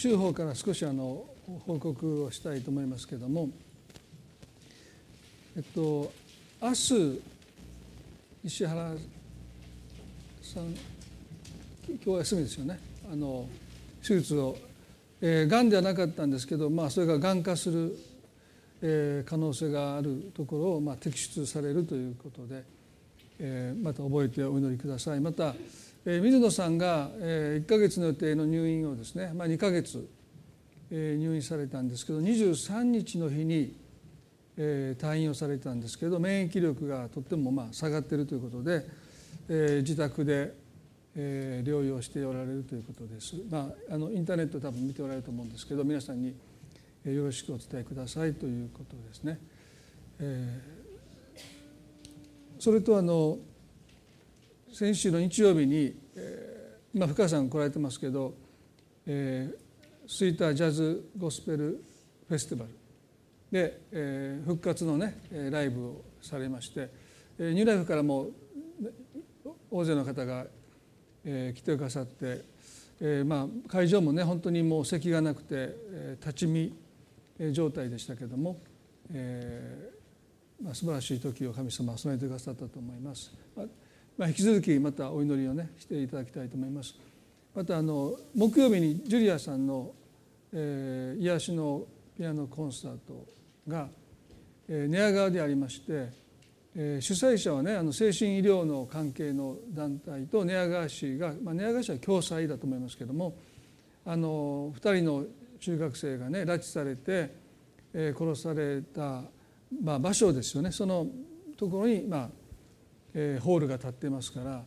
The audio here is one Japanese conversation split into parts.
週報から少しあの報告をしたいと思いますけれども、えっと、明日石原さん今日は休みですよねあの手術を、えー、がんではなかったんですけど、まあ、それががん化する、えー、可能性があるところを、まあ、摘出されるということで、えー、また覚えてお祈りください。また、水野さんが、えー、1か月の予定の入院をですね、まあ、2か月、えー、入院されたんですけど23日の日に、えー、退院をされたんですけど免疫力がとってもまあ下がっているということで、えー、自宅で、えー、療養しておられるということです。まあ、あのインターネット多分見ておられると思うんですけど皆さんによろしくお伝えくださいということですね。えー、それとあの先週の日曜日に、えー、今深さん来られてますけど、えー、スイータージャズゴスペルフェスティバルで、えー、復活のねライブをされまして、えー、ニューライフからも大勢の方が、えー、来てくださって、えーまあ、会場もね本当にもう席がなくて、えー、立ち見状態でしたけども、えーまあ、素晴らしい時を神様は備えてくださったと思います。まあ、まあ引き続きまたお祈りをねしていただきたいと思います。またあの木曜日にジュリアさんの、えー、癒しのピアノコンサートが、えー、寝屋川でありまして、えー、主催者はねあの精神医療の関係の団体と寝屋川市が、まあ、寝屋川市は共催だと思いますけどもあの2人の中学生がね拉致されて、えー、殺された、まあ、場所ですよねそのところに、まあ、えー、ホールが立ってますから、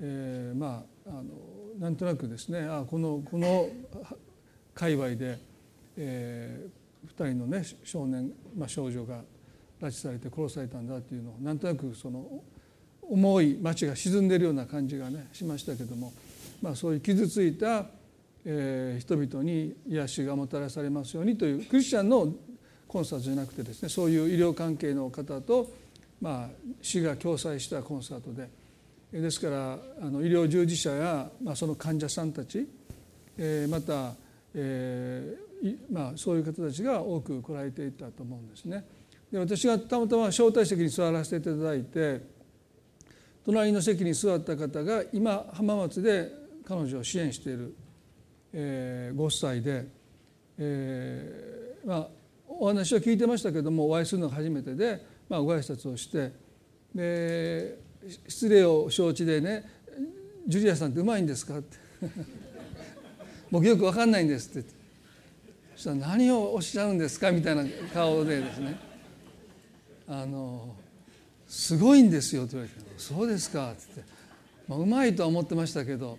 えー、まああのなんとなくですねあこのこの界隈で、えー、2人のね少年、まあ、少女が拉致されて殺されたんだっていうのをなんとなくその重い町が沈んでるような感じがねしましたけども、まあ、そういう傷ついた、えー、人々に癒しがもたらされますようにというクリスチャンのコンサートじゃなくてですねそういう医療関係の方とまあ、市が共催したコンサートでですからあの医療従事者や、まあ、その患者さんたち、えー、また、えーまあ、そういう方たちが多く来られていたと思うんですね。で私がたまたま招待席に座らせていただいて隣の席に座った方が今浜松で彼女を支援している、えー、ご夫妻で、えーまあ、お話は聞いてましたけどもお会いするのが初めてでまあ、ご挨拶をしてで失礼を承知でね「ジュリアさんってうまいんですか?」って「僕よく分かんないんです」ってそしたら「何をおっしゃるんですか?」みたいな顔でですね「あのすごいんですよ」と言われて「そうですか」って言って、まあ、うまいとは思ってましたけど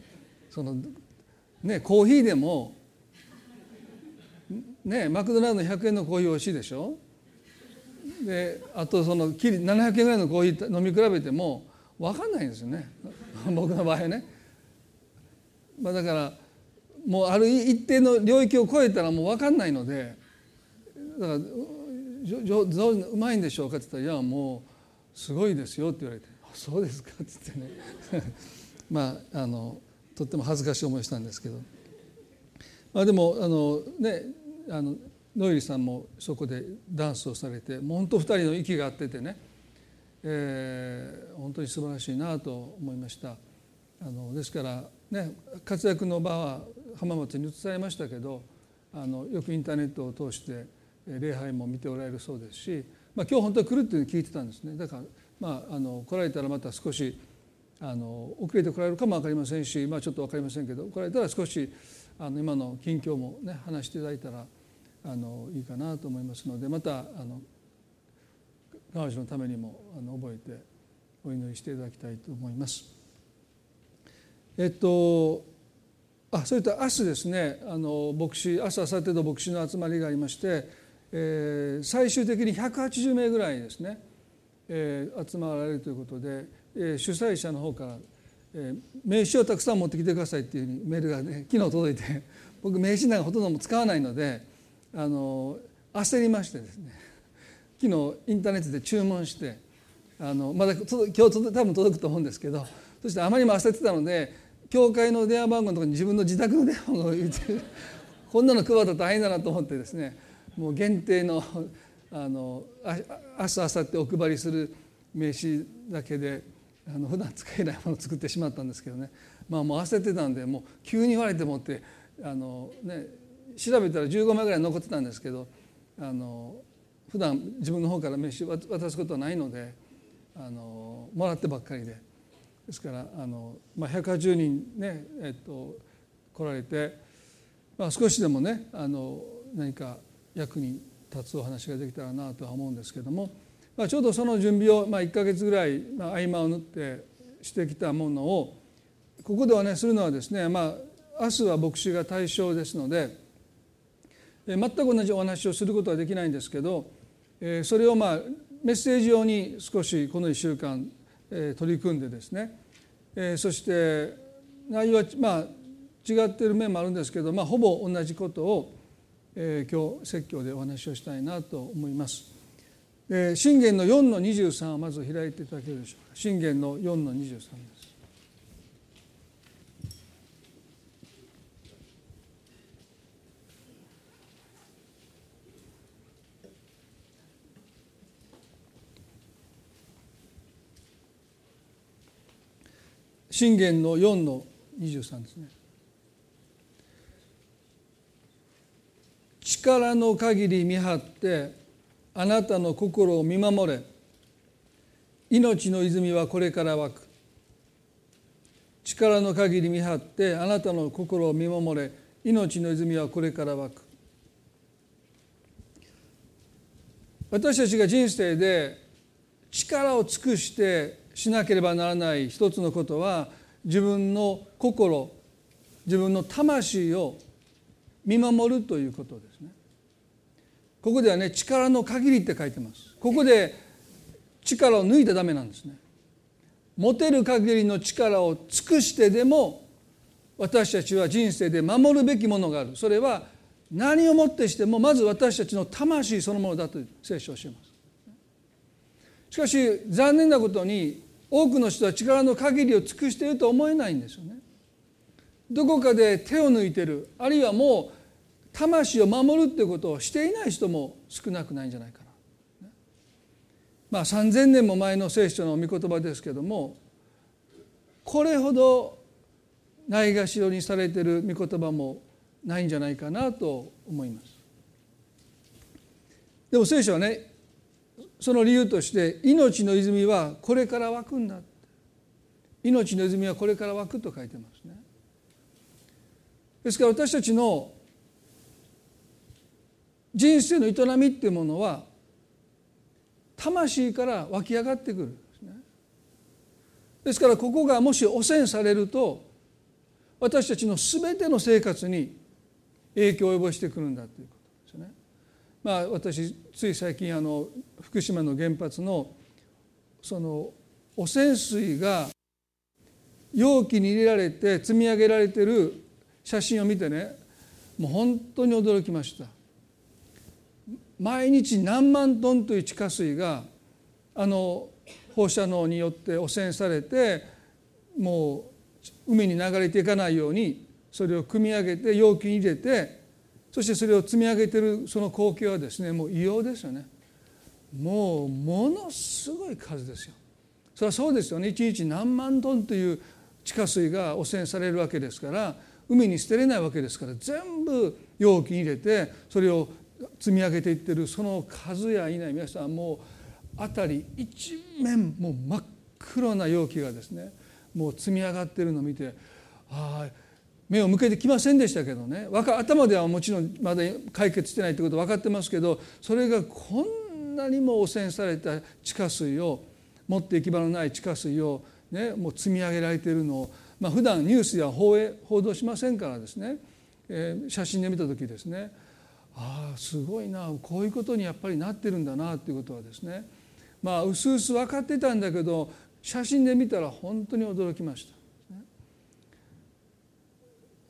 そのねコーヒーでもねマクドナルドの100円のコーヒー美味しいでしょ？であとその700円ぐらいのコーヒー飲み比べても分かんないんですよね 僕の場合ね。まあ、だからもうある一定の領域を超えたらもう分かんないのでだからうまいんでしょうか?」って言ったら「いやもうすごいですよ」って言われて「そうですか」って言ってねまああのとっても恥ずかしい思いしたんですけど、まあ、でもあのねあのノイリさんもそこでダンスをされてもう本当二人の息が合っててね、えー、本当に素晴らしいなと思いました。あのですからね活躍の場は浜松に移されましたけどあのよくインターネットを通して礼拝も見ておられるそうですし、まあ、今日本当に来るっていうのを聞いてたんですね。だから、まあ、あの来られたらまた少しあの遅れて来られるかも分かりませんし、まあ、ちょっと分かりませんけど来られたら少しあの今の近況もね話していただいたらあのいいかなと思いますのでまたあの彼女のためにもあの覚えてお祈りしていただきたいと思います。えっとあそれと明日ですねあの牧師明日明後日の牧師の集まりがありまして、えー、最終的に180名ぐらいですね、えー、集まられるということで、えー、主催者の方から、えー、名刺をたくさん持ってきてくださいっていううにメールがね昨日届いて僕名刺なんかほとんども使わないのであの焦りましてですね 昨日インターネットで注文してあのまだ今日多分届くと思うんですけどそしてあまりにも焦ってたので教会の電話番号のところに自分の自宅の電話番号を言って こんなの配ったら大変だなと思ってですねもう限定のあの明日明後日お配りする名刺だけであの普段使えないものを作ってしまったんですけどね。まあもう焦ってたんでもう急に言われてもってあの、ね、調べたら15枚ぐらい残ってたんですけどあの普段自分の方から名刺渡すことはないのであのもらってばっかりで。ですからあの、まあ、180人ね、えっと、来られて、まあ、少しでもねあの何か役に立つお話ができたらなとは思うんですけども、まあ、ちょうどその準備を、まあ、1か月ぐらい、まあ、合間を縫ってしてきたものをここではねするのはですね、まあ、明日は牧師が対象ですので全く同じお話をすることはできないんですけどそれをまあメッセージ用に少しこの1週間取り組んでですねそして内容はまあ違っている面もあるんですけど、まあ、ほぼ同じことを今日説教でお話をしたいなと思います。信玄の4の23をまず開いていただけるでしょうか。信玄の4の23です。信玄の4の23ですね。力の限り見張ってあなたの心を見守れ。命の泉はこれから湧く。力の限り見張ってあなたの心を見守れ。命の泉はこれから湧く。私たちが人生で力を尽くしてしなければならない一つのことは自分の心自分の魂を見守るということですね。ここではね力の限りって書いてます。ここで力を抜いてダメなんですね。持てる限りの力を尽くしてでも私たちは人生で守るべきものがあるそれは何をもってしてもまず私たちの魂そのものだと聖書を教えますしかし残念なことに多くの人は力の限りを尽くしていると思えないんですよねどこかで手を抜いてるあるいはもう魂を守るっていうことをしていない人も少なくないんじゃないかな。まあ3,000年も前の聖書の御言葉ですけどもこれほどないがしろにされてる御言葉もないんじゃないかなと思います。でも聖書はねその理由として命の泉はこれから湧くんだ命の泉はこれから湧くと書いてますね。ですから私たちの人生の営みっていうものは魂から湧き上がってくるんですね。ですからここがもし汚染されると私たちの全ての生活に影響を及ぼしてくるんだということ。まあ私つい最近あの福島の原発のその汚染水が容器に入れられて積み上げられてる写真を見てねもう本当に驚きました。毎日何万トンという地下水があの放射能によって汚染されてもう海に流れていかないようにそれを組み上げて容器に入れてそしてそれを積み上げてるその光景はですねもう異様ですよね。もうものすごい数ですよ。それはそうですよね。一日何万トンという地下水が汚染されるわけですから海に捨てれないわけですから全部容器に入れてそれを積み上げていってるその数や否皆さんもう辺り一面もう真っ黒な容器がですねもう積み上がってるのを見てああ目を向けてきませんでしたけどね。頭ではもちろんまだ解決してないってこと分かってますけどそれがこんなにも汚染された地下水を持って行き場のない地下水を、ね、もう積み上げられているのをまあ普段ニュースや報報道しませんからですね、えー、写真で見た時ですね。ああすごいな。こういうことにやっぱりなってるんだなっていうことはですね。まあうすうす分かってたんだけど写真で見たら本当に驚きました。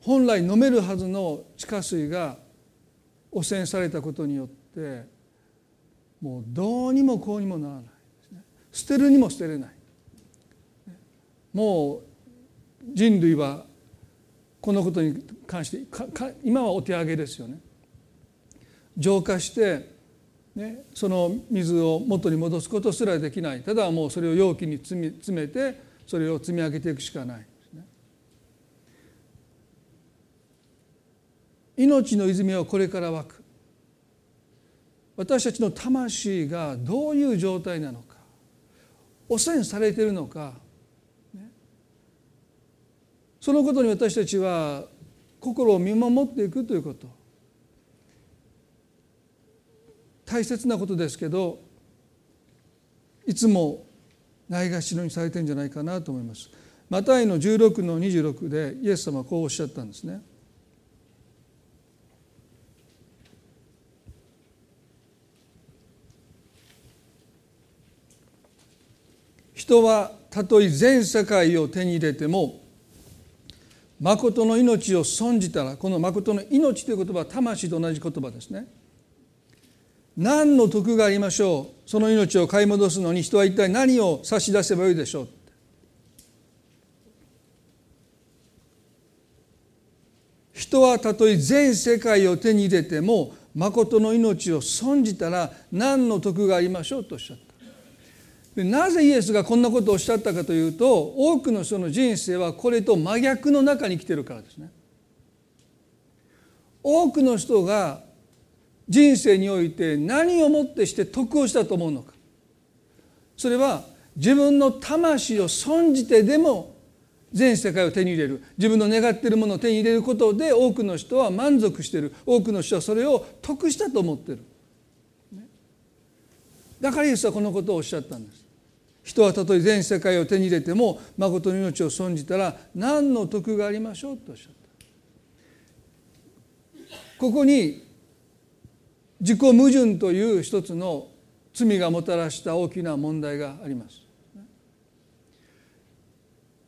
本来飲めるはずの地下水が汚染されたことによってもうどうにもこうにもならない捨てるにも捨てれない。もう人類はこのことに関して今はお手上げですよね。浄化して、ね、その水を元に戻すことすらできない。ただもうそれを容器に詰めてそれを積み上げていくしかないですね。命の泉はこれから湧く私たちの魂がどういう状態なのか汚染されているのか、そのことに私たちは心を見守っていくということ大切なことですけどいつもないがしろにされてるんじゃないかなと思います。マタイの16の26でイエス様はこうおっしゃったんですね。人はたとえ全世界を手に入れても誠の命を損じたらこの誠の命という言葉は魂と同じ言葉ですね。何の得がありましょう？その命を買い戻すのに人は一体何を差し出せばよいでしょう？人はたとえ全世界を手に入れても誠の命を損じたら何の得がありましょう？とおっしゃった。でなぜイエスがこんなことをおっしゃったかというと多くの人の人生はこれと真逆の中に来てるからですね。多くの人が人生において何をもってして得をしたと思うのか。それは自分の魂を損じてでも全世界を手に入れる。自分の願っているものを手に入れることで多くの人は満足してる。多くの人はそれを得したと思っているだからイエスはこのことをおっしゃったんです。人はたとえ全世界を手に入れても誠の命を損じたら何の得がありましょうとおっしゃったここに自己矛盾という一つの罪がもたらした大きな問題があります。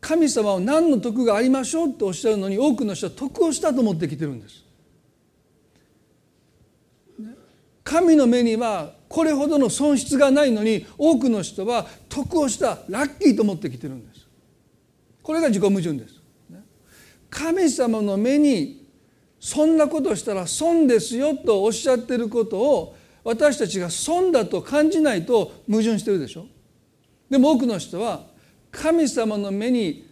神様は何の徳がありましょうとおっしゃるのに多くの人は徳をしたと思ってきてるんです。神の目にはこれほどの損失がないのに多くの人は得をしたラッキーと思ってきてるんです。これが自己矛盾です。神様の目にそんなことしたら損ですよとおっしゃってることを私たちが損だと感じないと矛盾してるでしょでも多くの人は神様の目に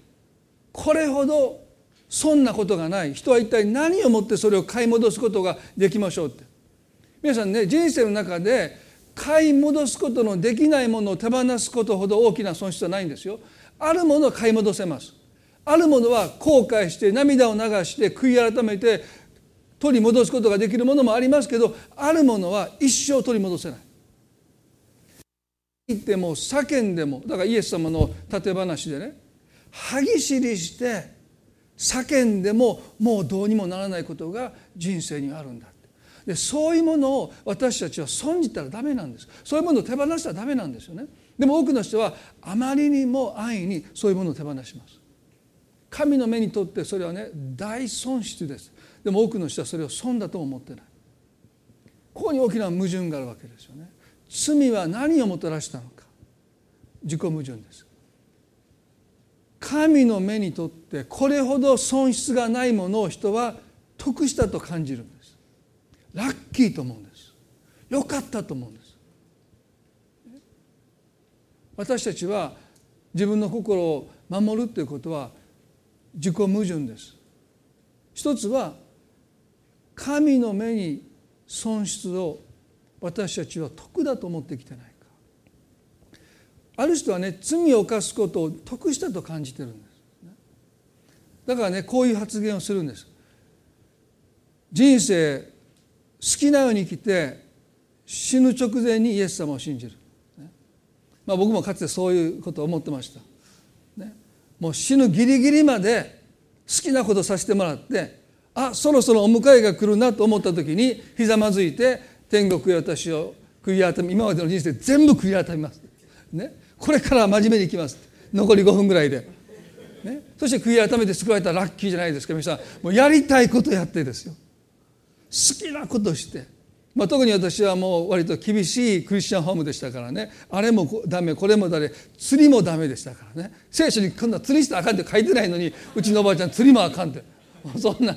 これほど損なことがない人は一体何をもってそれを買い戻すことができましょうって皆さんね人生の中で買い戻すことのできないものを手放すことほど大きな損失はないんですよ。あるものは買い戻せます。あるものは後悔して涙を流して悔い改めて取り戻すことができるものもありますけどあるものは一生取り戻せない。言っても叫んでもだからイエス様の立て話でね歯ぎしりして叫んでももうどうにもならないことが人生にあるんだ。でそういうものを私たちは損じたらダメなんです。そういうものを手放したらダメなんですよね。でも多くの人はあまりにも安易にそういうものを手放します。神の目にとってそれはね大損失です。でも多くの人はそれを損だと思ってない。ここに大きな矛盾があるわけですよね。罪は何をもたらしたのか。自己矛盾です。神の目にとってこれほど損失がないものを人は得したと感じるんです。ラッキーと思うんです。よかったと思うんです。私たちは自分の心を守るということは自己矛盾です。一つは神の目に損失を私たちは得だと思ってきてないか。ある人はね罪を犯すことを得したと感じてるんです。だからねこういう発言をするんです。人生好きなように生きて死ぬ直前にイエス様を信じる、まあ、僕もかつてそういうことを思ってました、ね、もう死ぬギリギリまで好きなことさせてもらってあそろそろお迎えが来るなと思った時にひざまずいて天国へ私を悔い改め今までの人生全部悔い改めます、ね、これから真面目にいきます。残り5分ぐらいで、ね、そして悔い改めて救われたらラッキーじゃないですか皆さんもうやりたいことやってですよ。好きなことして。まあ、特に私はもう割と厳しいクリスチャンホームでしたからね。あれもダメ。これもダメ。釣りもダメでしたからね。聖書にこんな釣りしたらあかんって書いてないのにうちのおばあちゃん釣りもあかんって。そんな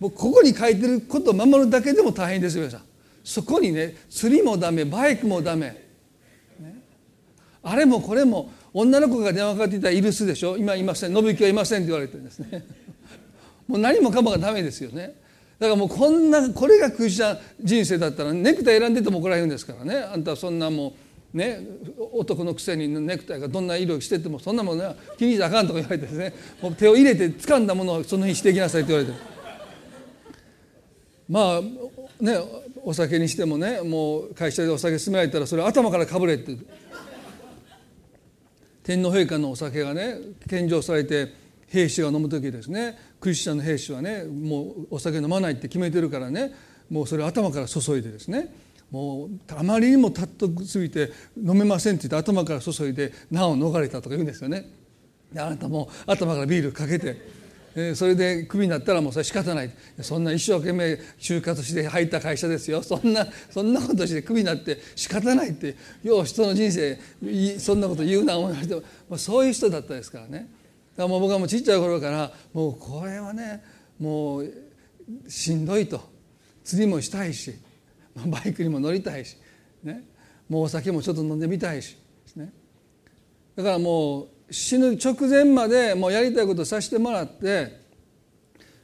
もうここに書いてることを守るだけでも大変ですよ皆さん。そこにね釣りもダメバイクもダメ、あれもこれも女の子が電話かかっていたらイルスでしょ。今いません。信行はいませんって言われてるんですね。もう何もかもがダメですよね。だからもうこんなこれがクリスチャン人生だったらネクタイ選んでても怒られるんですからね。あんたはそんなもうね男のくせにネクタイがどんな色しててもそんなものは気にしなあかんとか言われてですね。もう手を入れて掴んだものをその日していきなさいって言われて。まあねお酒にしてもねもう会社でお酒勧められたらそれ頭からかぶれって。天皇陛下のお酒がね献上されて兵士が飲む時ですね。クリスチャンの兵士はねもうお酒飲まないって決めてるからねもうそれ頭から注いでですね。もうあまりにもたっとすぎて飲めませんって言って頭から注いで難を逃れたとか言うんですよね。あなたも頭からビールかけてそれでクビになったらもうそれ仕方ない。そんな一生懸命就活して入った会社ですよ。そんなそんなことしてクビになって仕方ないってよう人の人生そんなこと言うな思いまして、そういう人だったですからね。らもう僕はもうちっちゃい頃からもうこれはねもうしんどいと。釣りもしたいし バイクにも乗りたいし、ね、もうお酒もちょっと飲んでみたいし、ね、だからもう死ぬ直前までもうやりたいことをさせてもらって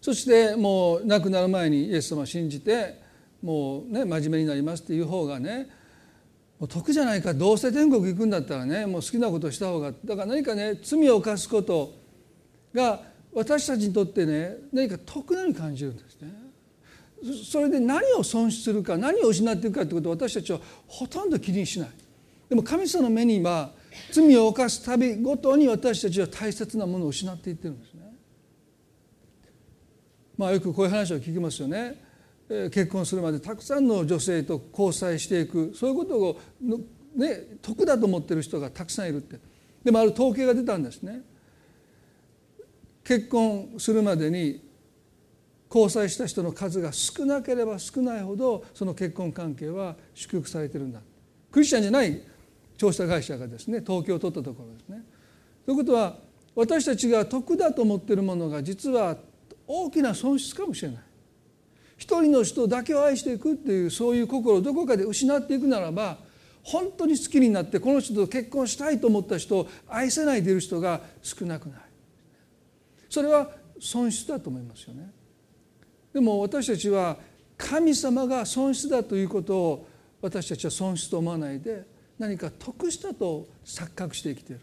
そしてもう亡くなる前にイエス様を信じてもうね真面目になりますっていう方がねもう得じゃないか。どうせ天国行くんだったらねもう好きなことをした方が。だから何かね罪を犯すことが私たちにとってね何か得なように感じるんですね。それで何を損失するか何を失っていくかってことを私たちはほとんど気にしない。でも神様の目には罪を犯すたびごとに私たちは大切なものを失っていってるんですね。まあよくこういう話を聞きますよね。結婚するまでたくさんの女性と交際していくそういうことをね得だと思ってる人がたくさんいるってでもある統計が出たんですね結婚するまでに交際した人の数が少なければ少ないほどその結婚関係は祝福されてるんだクリスチャンじゃない調査会社がですね統計を取ったところですね。ということは私たちが得だと思っているものが実は大きな損失かもしれない。一人の人だけを愛していくっていうそういう心をどこかで失っていくならば本当に好きになってこの人と結婚したいと思った人を愛せないでいる人が少なくないそれは損失だと思いますよね。でも私たちは神様が損失だということを私たちは損失と思わないで何か得したと錯覚して生きている。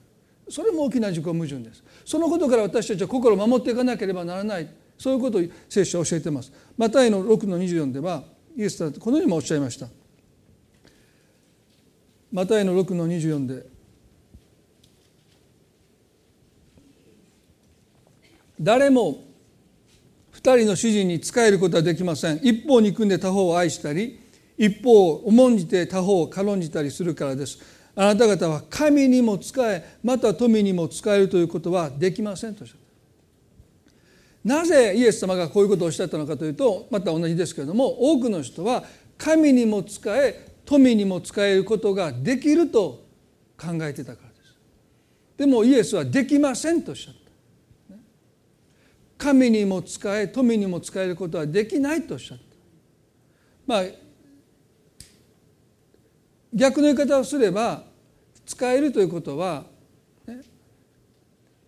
それも大きな自己矛盾です。そのことから私たちは心を守っていかなければならない。そういうことを聖書は教えています。マタイの6の24ではイエスはこのようにもおっしゃいました。マタイの6の24で誰も二人の主人に仕えることはできません。一方に組んで他方を愛したり一方を重んじて他方を軽んじたりするからです。あなた方は神にも仕えまた富にも使えるということはできませんとおっしゃった。なぜイエス様がこういうことをおっしゃったのかというとまた同じですけれども多くの人は神にも使え富にも使えることができると考えてたからです。でもイエスはできませんとおっしゃった。神にも使え富にも使えることはできないとおっしゃった。まあ逆の言い方をすれば使えるということは、ね、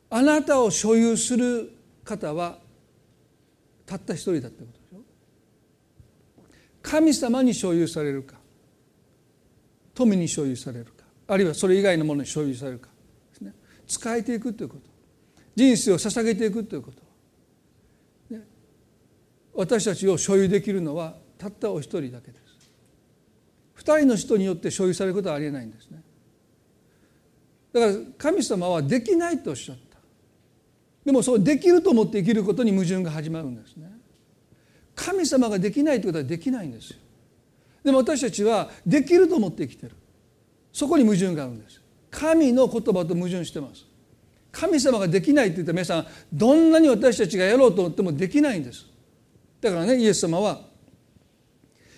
あなたを所有する方はたった一人だってことでしょ。神様に所有されるか富に所有されるかあるいはそれ以外のものに所有されるかですね。使えていくということ。人生を捧げていくということ、私たちを所有できるのはたったお一人だけです。二人の人によって所有されることはありえないんですね。だから神様はできないとおっしゃった。でもそうできると思って生きることに矛盾が始まるんですね。神様ができないということはできないんですよ。でも私たちはできると思って生きてる。そこに矛盾があるんです。神の言葉と矛盾してます。神様ができないって言ったら皆さんどんなに私たちがやろうと思ってもできないんです。だからねイエス様は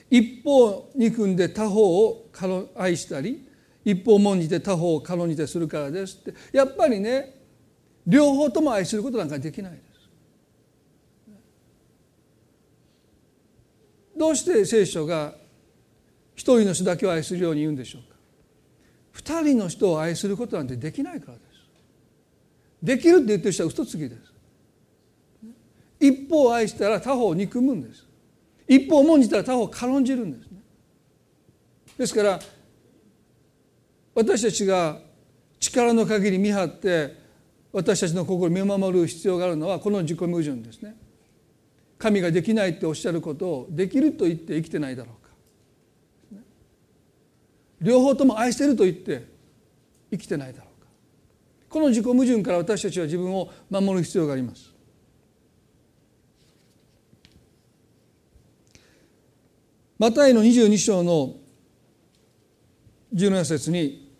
一方憎んで他方を愛したり一方重んじて他方を軽んじてするからですってやっぱりね両方とも愛することなんかできないです。どうして聖書が一人の人だけを愛するように言うんでしょうか。二人の人を愛することなんてできないからです。できるって言ってる人は嘘つきです。一方を愛したら他方を憎むんです。一方を重んじたら他方を軽んじるんですね。ですから私たちが力の限り見張って私たちの心を見守る必要があるのはこの自己矛盾ですね。神ができないっておっしゃることをできると言って生きてないだろうか。両方とも愛してると言って生きてないだろうか。この自己矛盾から私たちは自分を守る必要があります。マタイの22章の17節に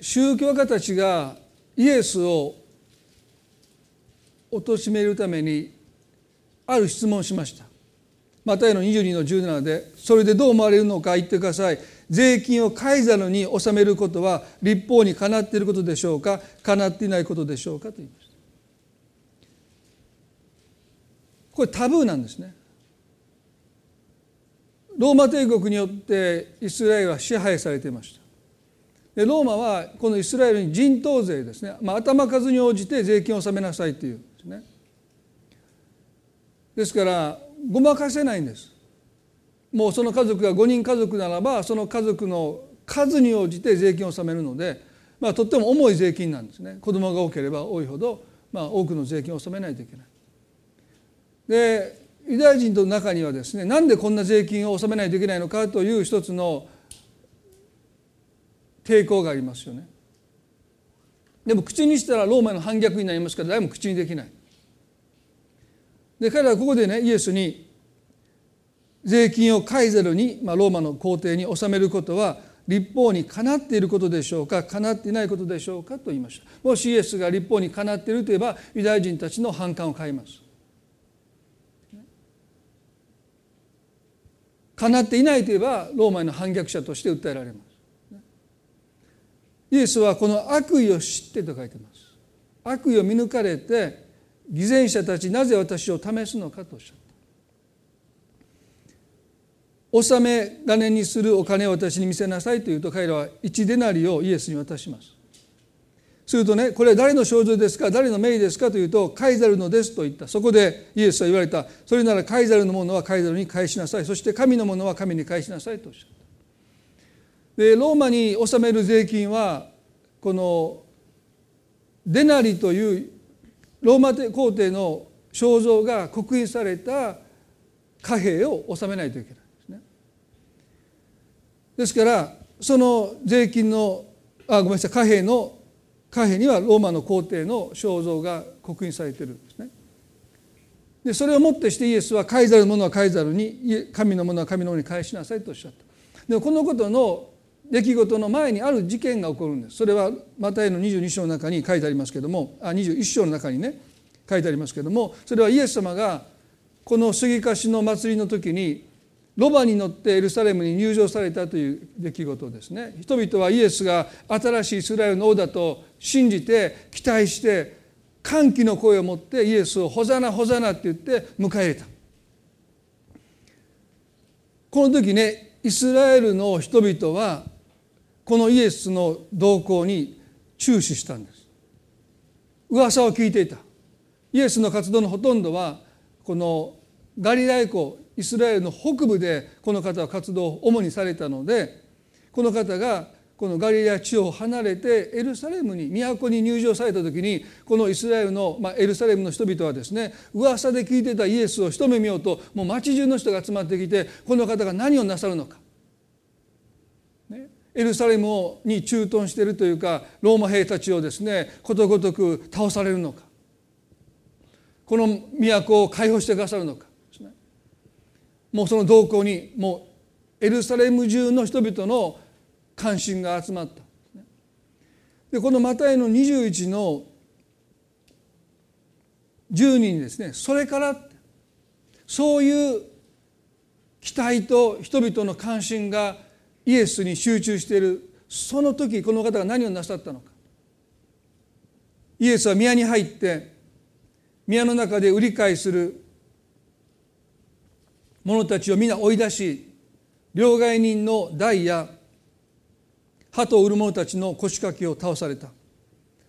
宗教家たちがイエスを貶めるためにある質問をしました。マタイの22の17でそれでどう思われるのか言ってください。税金をカイザルに納めることは立法にかなっていることでしょうか。かなっていないことでしょうかと言いました。これタブーなんですね。ローマ帝国によってイスラエルは支配されていました。でローマはこのイスラエルに人頭税ですね、まあ、頭数に応じて税金を納めなさいというですね。ですからごまかせないんです。もうその家族が5人家族ならばその家族の数に応じて税金を納めるので、まあ、とっても重い税金なんですね。子供が多ければ多いほど、まあ、多くの税金を納めないといけない。でユダヤ人の中にはですねなんでこんな税金を納めないといけないのかという一つの抵抗がありますよね。でも口にしたらローマの反逆になりますから誰も口にできない。で彼らはここでねイエスに税金をカイザルに、まあ、ローマの皇帝に納めることは立法にかなっていることでしょうかかなっていないことでしょうかと言いました。もしイエスが立法にかなっているといえばユダヤ人たちの反感を買います。かなっていないといえばローマへの反逆者として訴えられます。イエスはこの悪意を知ってと書いてます。悪意を見抜かれて偽善者たちなぜ私を試すのかとおっしゃった。納め金にするお金を私に見せなさいというと彼らは1デナリをイエスに渡します。するとねこれは誰の肖像ですか？誰の名ですか？というとカイザルのですと言った。そこでイエスは言われた。それならカイザルのものはカイザルに返しなさい。そして神のものは神に返しなさいとおっしゃった。でローマに納める税金はこのデナリというローマ皇帝の肖像が刻印された貨幣を納めないといけないんですね。ですからその税金のあごめんなさい貨幣の貨幣にはローマの皇帝の肖像が刻印されてるんですね。でそれをもってしてイエスはカイザルのものはカイザルに神のものは神のものに返しなさいとおっしゃった。でもこのことの出来事の前にある事件が起こるんです。それはマタイの22章の中に書いてありますけどもあ21章の中にね書いてありますけどもそれはイエス様がこの杉貸の祭りの時にロバに乗ってエルサレムに入場されたという出来事ですね。人々はイエスが新しいイスラエルの王だと信じて期待して歓喜の声を持ってイエスを「ホザナホザナ」って言って迎え入れた。この時ねイスラエルの人々はこのイエスの動向に注視したんです。噂を聞いていた。イエスの活動のほとんどはこのガリラヤ湖イスラエルの北部でこの方は活動を主にされたのでこの方がこのガリラ地方を離れてエルサレムに都に入場された時にこのイスラエルの、まあ、エルサレムの人々はですね噂で聞いてたイエスを一目見ようともう町中の人が集まってきてこの方が何をなさるのか、ね、エルサレムに駐屯しているというかローマ兵たちをですねことごとく倒されるのか。この都を解放してくださるのか。もうその動向にもうエルサレム中の人々の関心が集まった。でこのマタイの21の10人ですね。それからそういう期待と人々の関心がイエスに集中している。その時この方が何をなさったのか。イエスは宮に入って宮の中で売り買いする。者たちを皆追い出し両替人の台や鳩を売る者たちの腰掛けを倒された。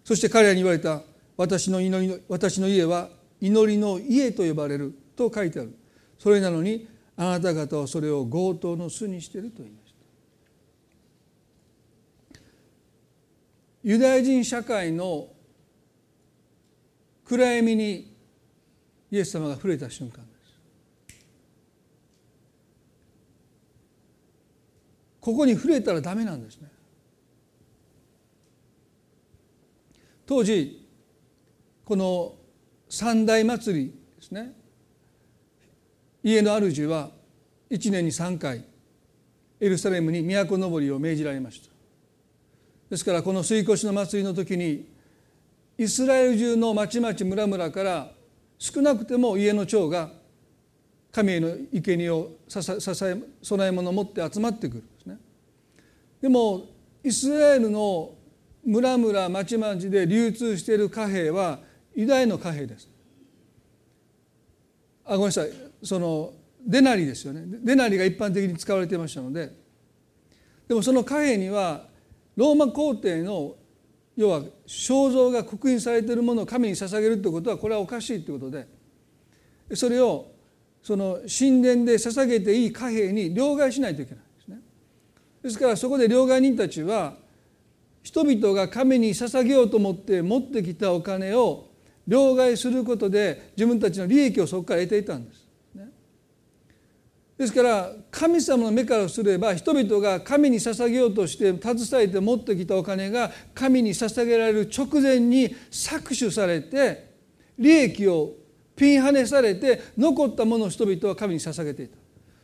そして彼らに言われた私の祈りの私の家は祈りの家と呼ばれると書いてある。それなのにあなた方はそれを強盗の巣にしていると言いました。ユダヤ人社会の暗闇にイエス様が触れた瞬間ですここに触れたらダメなんですね。当時この三大祭りですね。家の主は1年に3回エルサレムに都登りを命じられました。ですからこの水越の祭りの時にイスラエル中の町々村々から少なくても家の長が神への生贄を支え供え物を持って集まってくる。でもイスラエルの村々町々で流通している貨幣はユダヤの貨幣です。あごめんなさい。そのデナリですよね。デナリが一般的に使われていましたので。でもその貨幣にはローマ皇帝の要は肖像が刻印されているものを神に捧げるということはこれはおかしいということでそれをその神殿で捧げていい貨幣に両替しないといけない。です。からそこで両替人たちは人々が神に捧げようと思って持ってきたお金を両替することで自分たちの利益をそこから得ていたんです。ですから神様の目からすれば人々が神に捧げようとして携えて持ってきたお金が神に捧げられる直前に搾取されて利益をピンハネされて残ったものを人々は神に捧げていた。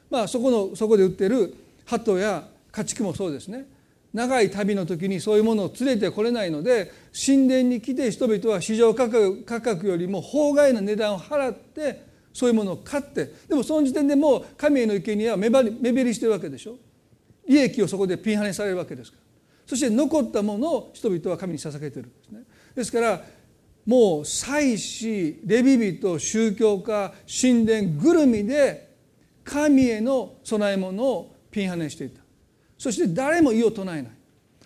まあそこのそこで売ってる鳩や家畜もそうですね。長い旅の時にそういうものを連れてこれないので神殿に来て人々は市場価格よりも法外な値段を払ってそういうものを買ってでもその時点でもう神への生贄は目減りしてるわけでしょ。利益をそこでピンハネされるわけですから。そして残ったものを人々は神に捧げてるんですね。ですからもう祭司レビ人宗教家神殿ぐるみで神への供え物をピンハネしていた。そして誰も異を唱えない。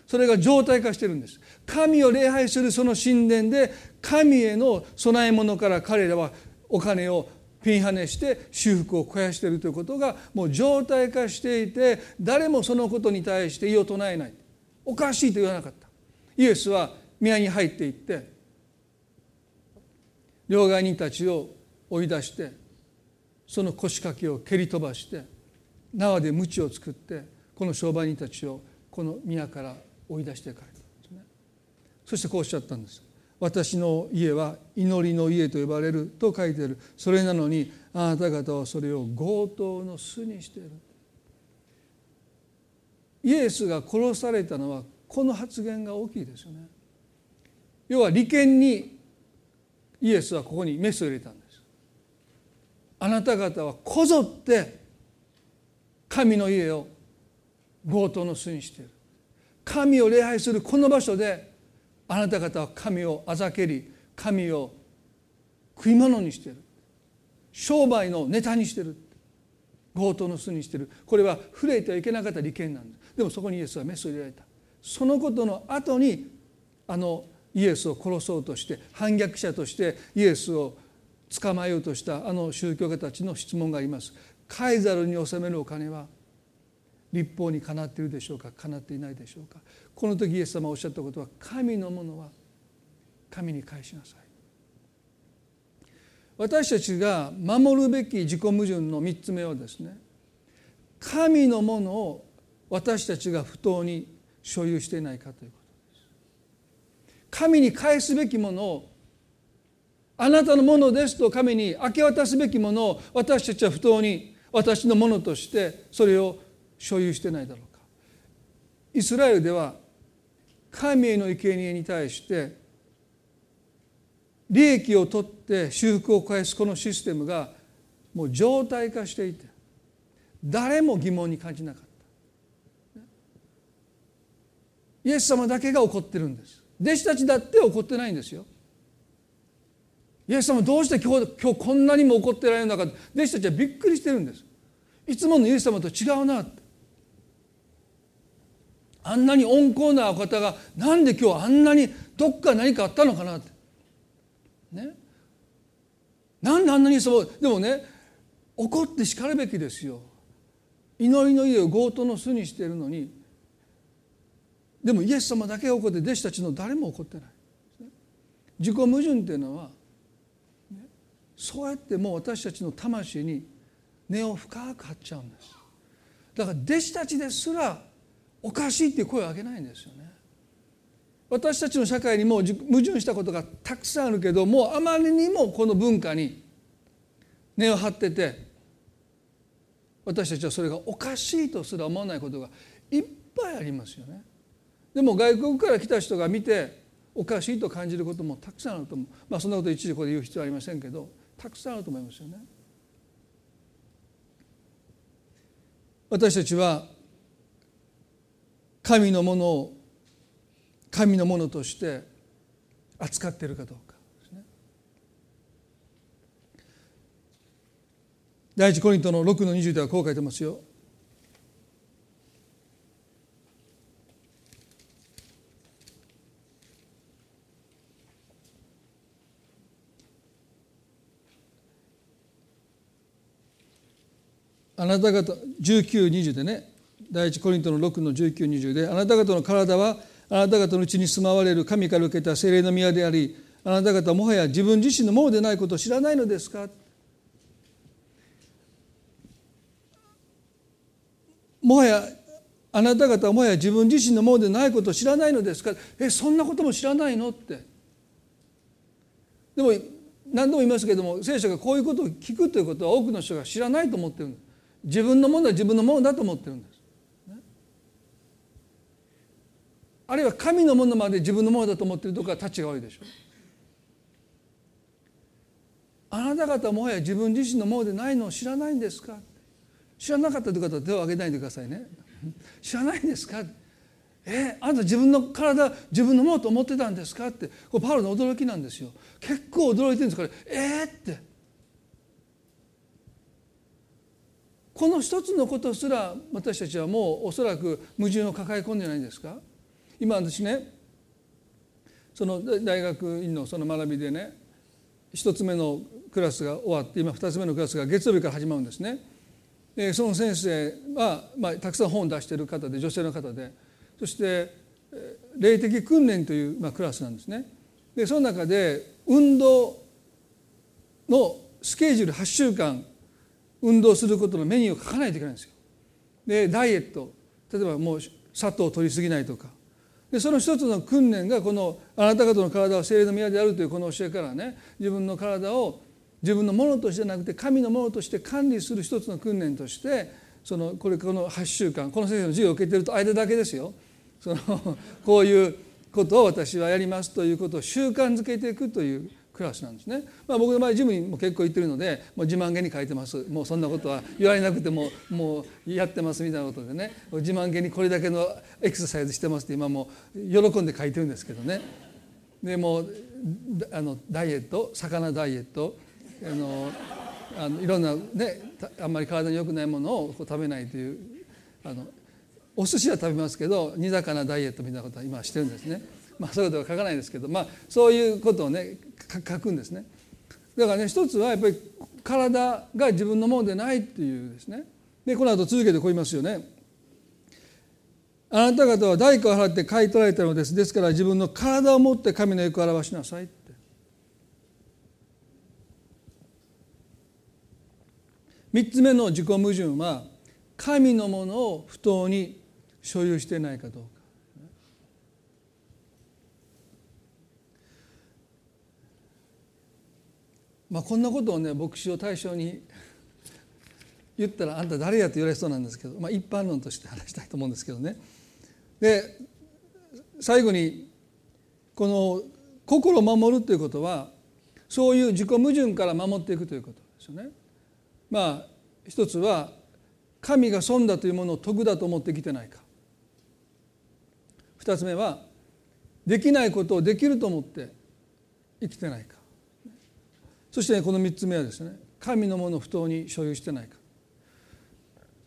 それが常態化してるんです。神を礼拝するその神殿で神への供え物から彼らはお金をピンハネして修復を肥やしているということがもう常態化していて誰もそのことに対して異を唱えない。おかしいと言わなかった。イエスは宮に入っていって両替人たちを追い出してその腰掛けを蹴り飛ばして縄で鞭を作ってこの商売人たちをこの宮から追い出して帰るんですね。そしてこうおっしゃったんです。私の家は祈りの家と呼ばれると書いてる。それなのにあなた方はそれを強盗の巣にしている。イエスが殺されたのはこの発言が大きいですよね。要は利権にイエスはここにメスを入れたんです。あなた方はこぞって神の家を強盗の巣にしている。神を礼拝するこの場所であなた方は神をあざけり神を食い物にしている。商売のネタにしてる。強盗の巣にしてる。これは触れてはいけなかった利権なんですでもそこにイエスはメスを入れられた。そのことの後にあのイエスを殺そうとして反逆者としてイエスを捕まえようとしたあの宗教家たちの質問があります。カイザルに納めるお金は立法にかなっているでしょうか？かなっていないでしょうか？この時イエス様がおっしゃったことは神のものは神に返しなさい。私たちが守るべき自己矛盾の3つ目はですね神のものを私たちが不当に所有していないかということです。神に返すべきものをあなたのものですと神に明け渡すべきものを私たちは不当に私のものとしてそれを所有してないだろうか。イスラエルでは神への生贄に対して利益を取って修復を返すこのシステムがもう常態化していて誰も疑問に感じなかった。イエス様だけが怒ってるんです。弟子たちだって怒ってないんですよ。イエス様どうして今日今日こんなにも怒ってられるのか。弟子たちはびっくりしてるんです。いつものイエス様と違うなって。あんなに温厚なお方がなんで今日あんなにどっか何かあったのかなって。ね。なんであんなにそうでもね怒ってしかるべきですよ。祈りの家を強盗の巣にしているのに。でもイエス様だけが怒って弟子たちの誰も怒ってない。自己矛盾っていうのはそうやってもう私たちの魂に根を深く張っちゃうんです。だから弟子たちですらおかしいっていう声を上げないんですよね。私たちの社会にも矛盾したことがたくさんあるけどもうあまりにもこの文化に根を張ってて私たちはそれがおかしいとすら思わないことがいっぱいありますよね。でも外国から来た人が見ておかしいと感じることもたくさんあると思う。まあそんなこと一時ここで言う必要はありませんけどたくさんあると思いますよね。私たちは神のものを神のものとして扱っているかどうかですね。第一コリントの6の20ではこう書いてますよ。あなた方1920でね第一コリントの6の1920であなた方の体はあなた方のうちに住まわれる神から受けた精霊の宮でありあなた方はもはや自分自身のものでないことを知らないのですか？もはやあなた方はもはや自分自身のものでないことを知らないのですか？えそんなことも知らないの？って。でも何度も言いますけれども聖書がこういうことを聞くということは多くの人が知らないと思ってる自分のものは自分のものだと思ってるんです。あるいは神のものまで自分のものだと思っているところは立ちが悪いでしょう。あなた方はもはや自分自身のものでないのを知らないんですか？知らなかったという方は手を挙げないでくださいね。知らないんですか？えあなた自分の体自分のものと思ってたんですか？ってこれパウロの驚きなんですよ。結構驚いてるんですからえー、って。この一つのことすら私たちはもうおそらく矛盾を抱え込んでないんですか？今私ねその大学院のその学びでね一つ目のクラスが終わって今二つ目のクラスが月曜日から始まるんですね。でその先生は、まあ、たくさん本を出している方で女性の方でそして霊的訓練という、まあ、クラスなんですね。でその中で運動のスケジュール8週間運動することのメニューを書かないといけないんですよ。でダイエット例えばもう砂糖を取りすぎないとかでその一つの訓練がこのあなた方の体は精霊の宮であるというこの教えからね自分の体を自分のものとしてなくて神のものとして管理する一つの訓練としてそのこれこの8週間この先生の授業を受けてると間だけですよ。そのこういうことを私はやりますということを習慣づけていくというクラスなんですね、まあ、僕の場合ジムにも結構行ってるのでもう自慢げに書いてます。もうそんなことは言われなくてももうやってますみたいなことでね。自慢げにこれだけのエクササイズしてますって今も喜んで書いてるんですけどね。でもあのダイエット魚ダイエットあのあのいろんなねあんまり体に良くないものをこう食べないというあのお寿司は食べますけど煮魚ダイエットみたいなことは今してるんですね。まあ、そういうことは書かないですけど、まあ、そういうことをね書くんですね。だからね一つはやっぱり体が自分のものでないっていうですねでこの後続けてこう言いますよね。あなた方は代価を払って買い取られたのですですから自分の体を持って神の栄光を表しなさいって。3つ目の自己矛盾は神のものを不当に所有していないかどうか。まあ、こんなことをね牧師を対象に言ったらあんた誰やと言われそうなんですけど、まあ、一般論として話したいと思うんですけどね。で最後にこの心を守るということはそういう自己矛盾から守っていくということですよね。まあ一つは神が損だというものを徳だと思ってきてないか二つ目はできないことをできると思って生きてないかそして、ね、この3つ目はですね神のものを不当に所有してないか。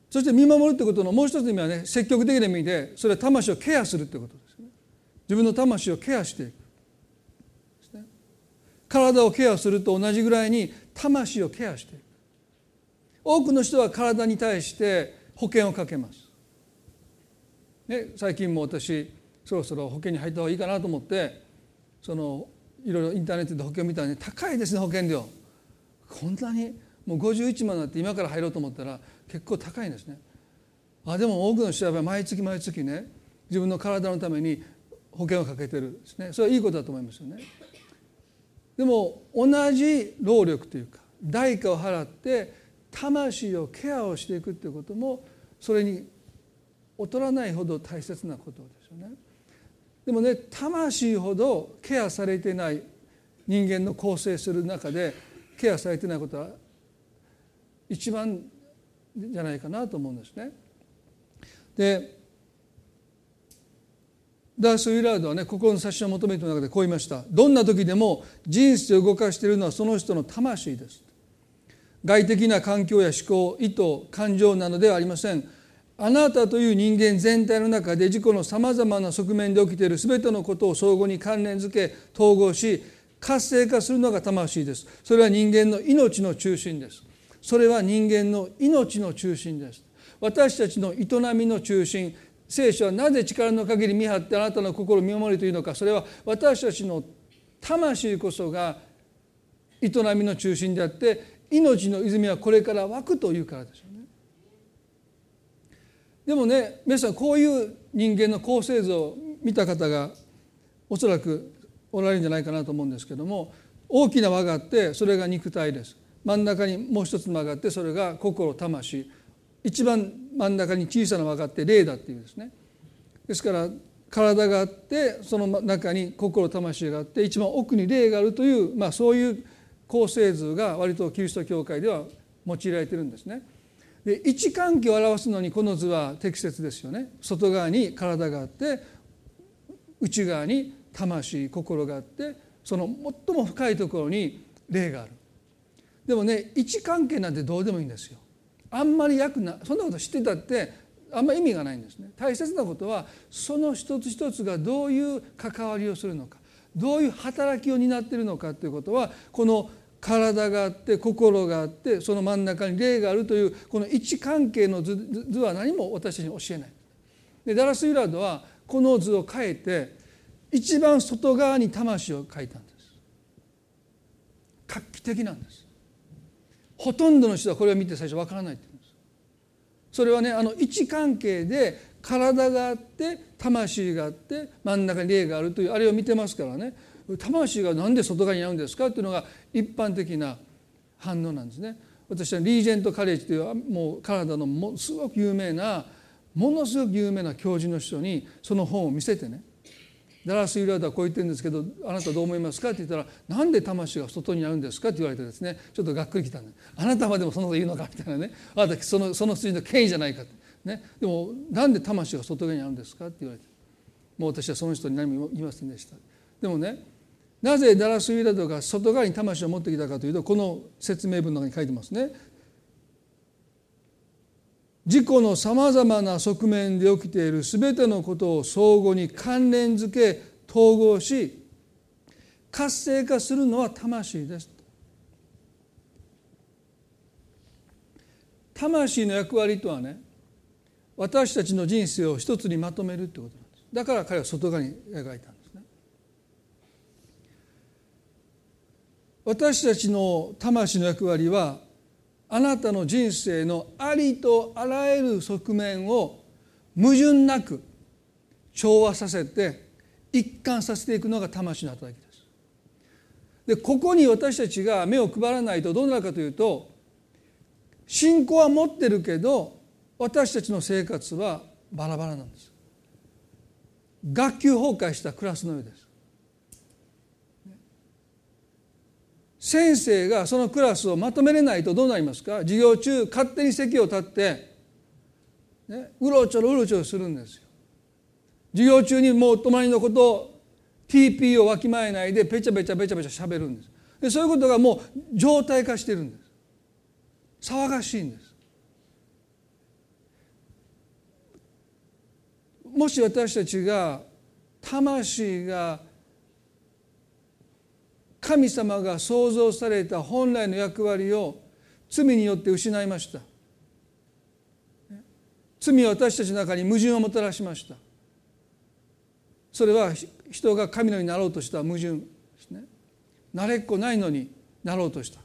そして見守るってことのもう一つの意味はね積極的な意味でそれは魂をケアするってことですね。自分の魂をケアしていく。体をケアすると同じぐらいに魂をケアしていく。多くの人は体に対して保険をかけます、ね、最近も私そろそろ保険に入った方がいいかなと思ってそのいろいろインターネットで保険見たらね高いですね保険料。こんなにもう51万になって今から入ろうと思ったら結構高いんですね。あでも多くの人は毎月毎月ね自分の体のために保険をかけてるですね。それはいいことだと思いますよね。でも同じ労力というか代価を払って魂をケアをしていくということもそれに劣らないほど大切なことですよね。でもね魂ほどケアされてない人間の構成する中でケアされてないことは一番じゃないかなと思うんですね。でダース・ウィラードはね心の指しを求めての中でこう言いました。どんな時でも人生を動かしているのはその人の魂です。外的な環境や思考意図感情などではありません。あなたという人間全体の中で自己のさまざまな側面で起きている全てのことを相互に関連づけ統合し活性化するのが魂です。それは人間の命の中心です。それは人間の命の中心です。私たちの営みの中心。聖書はなぜ力の限り見張ってあなたの心を見守りというのか。それは私たちの魂こそが営みの中心であって命の泉はこれから湧くというからです。でもね皆さんこういう人間の構成図を見た方がおそらくおられるんじゃないかなと思うんですけども大きな輪があってそれが肉体です。真ん中にもう一つの輪があってそれが心魂。一番真ん中に小さな輪があって霊だっていうですね。ですから体があってその中に心魂があって一番奥に霊があるという、まあ、そういう構成図が割とキリスト教会では用いられてるんですね。で位置関係を表すのにこの図は適切ですよね。外側に体があって内側に魂心があってその最も深いところに霊がある。でもね位置関係なんてどうでもいいんですよ。あんまり役なそんなこと知ってたってあんまり意味がないんですね大切なことはその一つ一つがどういう関わりをするのかどういう働きを担っているのかということはこの体があって心があってその真ん中に霊があるというこの位置関係の図図は何も私に教えない。でダラス・ユラードはこの図を変えて一番外側に魂を書いたんです。画期的なんです。ほとんどの人はこれを見て最初わからないって言うんですそれはねあの位置関係で体があって魂があって真ん中に霊があるというあれを見てますからね魂が何で外側にあるんですかっていうのが一般的な反応なんですね。私はリージェント・カレッジというもうカナダのもすごく有名なものすごく有名な教授の人にその本を見せてね。ダラス・ユラードはこう言ってるんですけどあなたどう思いますか？って言ったらなんで魂が外にあるんですか？って言われてですね。ちょっとがっくりきたんであなたまでもそのこと言うのか？みたいなね。あなたそのその筋の権威じゃないかって、ね、でもなんで魂が外側にあるんですか？って言われて。もう私はその人に何も言いませんでした。でもねなぜダラス・ユラードが外側に魂を持ってきたかというとこの説明文の中に書いてますね。自己のさまざまな側面で起きている全てのことを相互に関連づけ統合し活性化するのは魂です。魂の役割とはね私たちの人生を一つにまとめるってことなんです。だから彼は外側に描いたんですね私たちの魂の役割はあなたの人生のありとあらゆる側面を矛盾なく調和させて一貫させていくのが魂の働きです。でここに私たちが目を配らないとどうなるかというと信仰は持ってるけど私たちの生活はバラバラなんです。学級崩壊したクラスのようです。先生がそのクラスをまとめれないとどうなりますか？授業中勝手に席を立って、ね、うろちょろうろちょろするんですよ。授業中にもう隣のことを TP をわきまえないでペチャペチャペチャペチャしゃべるんです。でそういうことがもう常態化してるんです騒がしいんですもし私たちが魂が神様が創造された本来の役割を罪によって失いました。罪は私たちの中に矛盾をもたらしました。それは人が神のようになろうとした矛盾ですね。慣れっこないのになろうとした。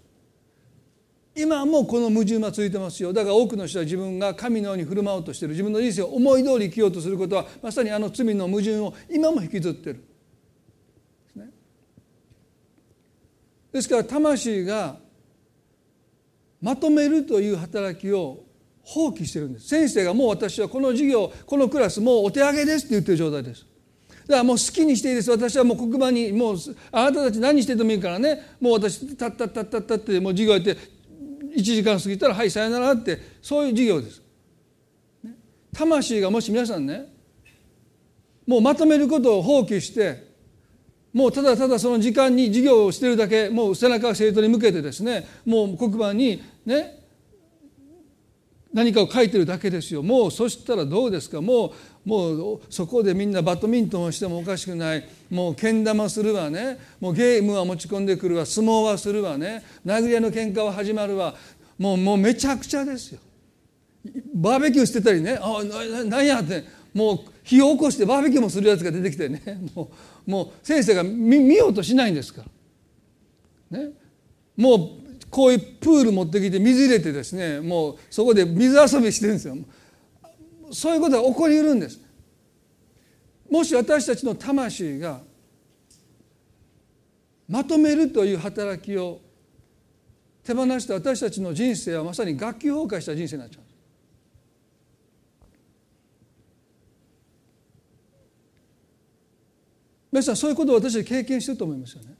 今もこの矛盾は続いてますよ。だから多くの人は自分が神のように振る舞おうとしている。自分の人生を思い通り生きようとすることはまさにあの罪の矛盾を今も引きずっているですねですから魂がまとめるという働きを放棄してるんです。先生がもう私はこの授業このクラスもうお手上げですって言ってる状態です。だからもう好きにしていいです。私はもう黒板にもうあなたたち何しててもいいからね。もう私たったったったったってもう授業やって1時間過ぎたらはいさよならってそういう授業です。魂がもし皆さんねもうまとめることを放棄してもうただただその時間に授業をしてるだけもう背中が生徒に向けてですねもう黒板にね何かを書いてるだけですよ。もうそしたらどうですか？もうもうそこでみんなバドミントンをしてもおかしくない。もうけん玉するわね。もうゲームは持ち込んでくるわ。相撲はするわね。殴り合いの喧嘩は始まるわ。もうもうめちゃくちゃですよ。バーベキューしてたりね。あななんやって。もう火を起こしてバーベキューもするやつが出てきてね。もうもう先生が見見ようとしないんですから。ね、もうこういうプール持ってきて水入れてですね。もうそこで水遊びしてるんですよ。そういうことが起こりうるんです。もし私たちの魂がまとめるという働きを手放した私たちの人生はまさに学級崩壊した人生になっちゃう。皆さんそういうことを私たち経験してると思いますよね。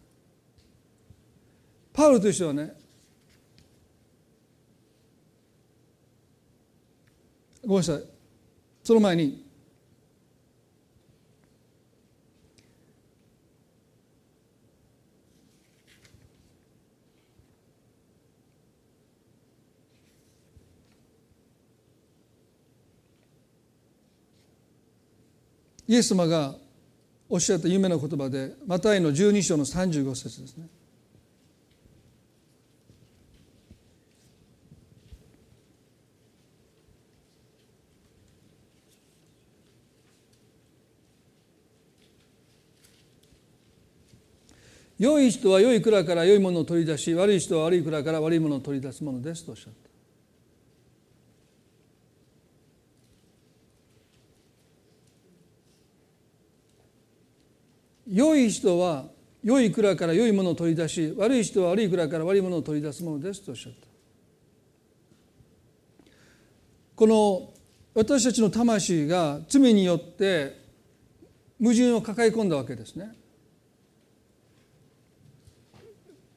パウロという人はねごめんなさいその前にイエス様がおっしゃった夢の言葉でマタイの12章の35節ですね。良い人は良い蔵から良いものを取り出し悪い人は悪い蔵から悪いものを取り出すものですとおっしゃった。良い人は良い蔵から良いものを取り出し悪い人は悪い蔵から悪いものを取り出すものですとおっしゃった。この私たちの魂が罪によって矛盾を抱え込んだわけですね。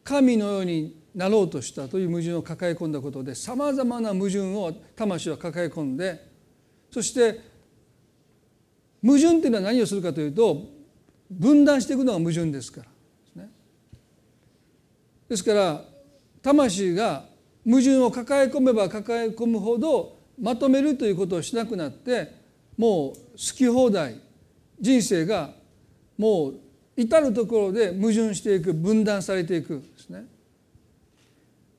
神のようになろうとしたという矛盾を抱え込んだことでさまざまな矛盾を魂は抱え込んでそして矛盾っていうのは何をするかというと分断していくのが矛盾ですから。ですから魂が矛盾を抱え込めば抱え込むほどまとめるということをしなくなってもう好き放題人生がもう至る所で矛盾していく分断されていくですね。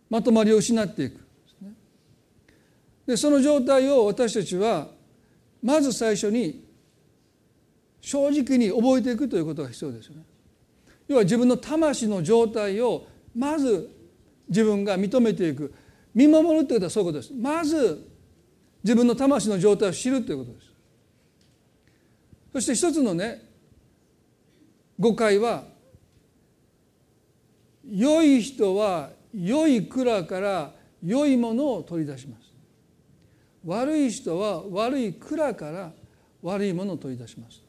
まとまりを失っていく。でその状態を私たちはまず最初に正直に覚えていくということが必要ですよね。要は自分の魂の状態をまず自分が認めていく見守るということはそういうことです。まず自分の魂の状態を知るということです。そして一つのね誤解は良い人は良い蔵から良いものを取り出します悪い人は悪い蔵から悪いものを取り出します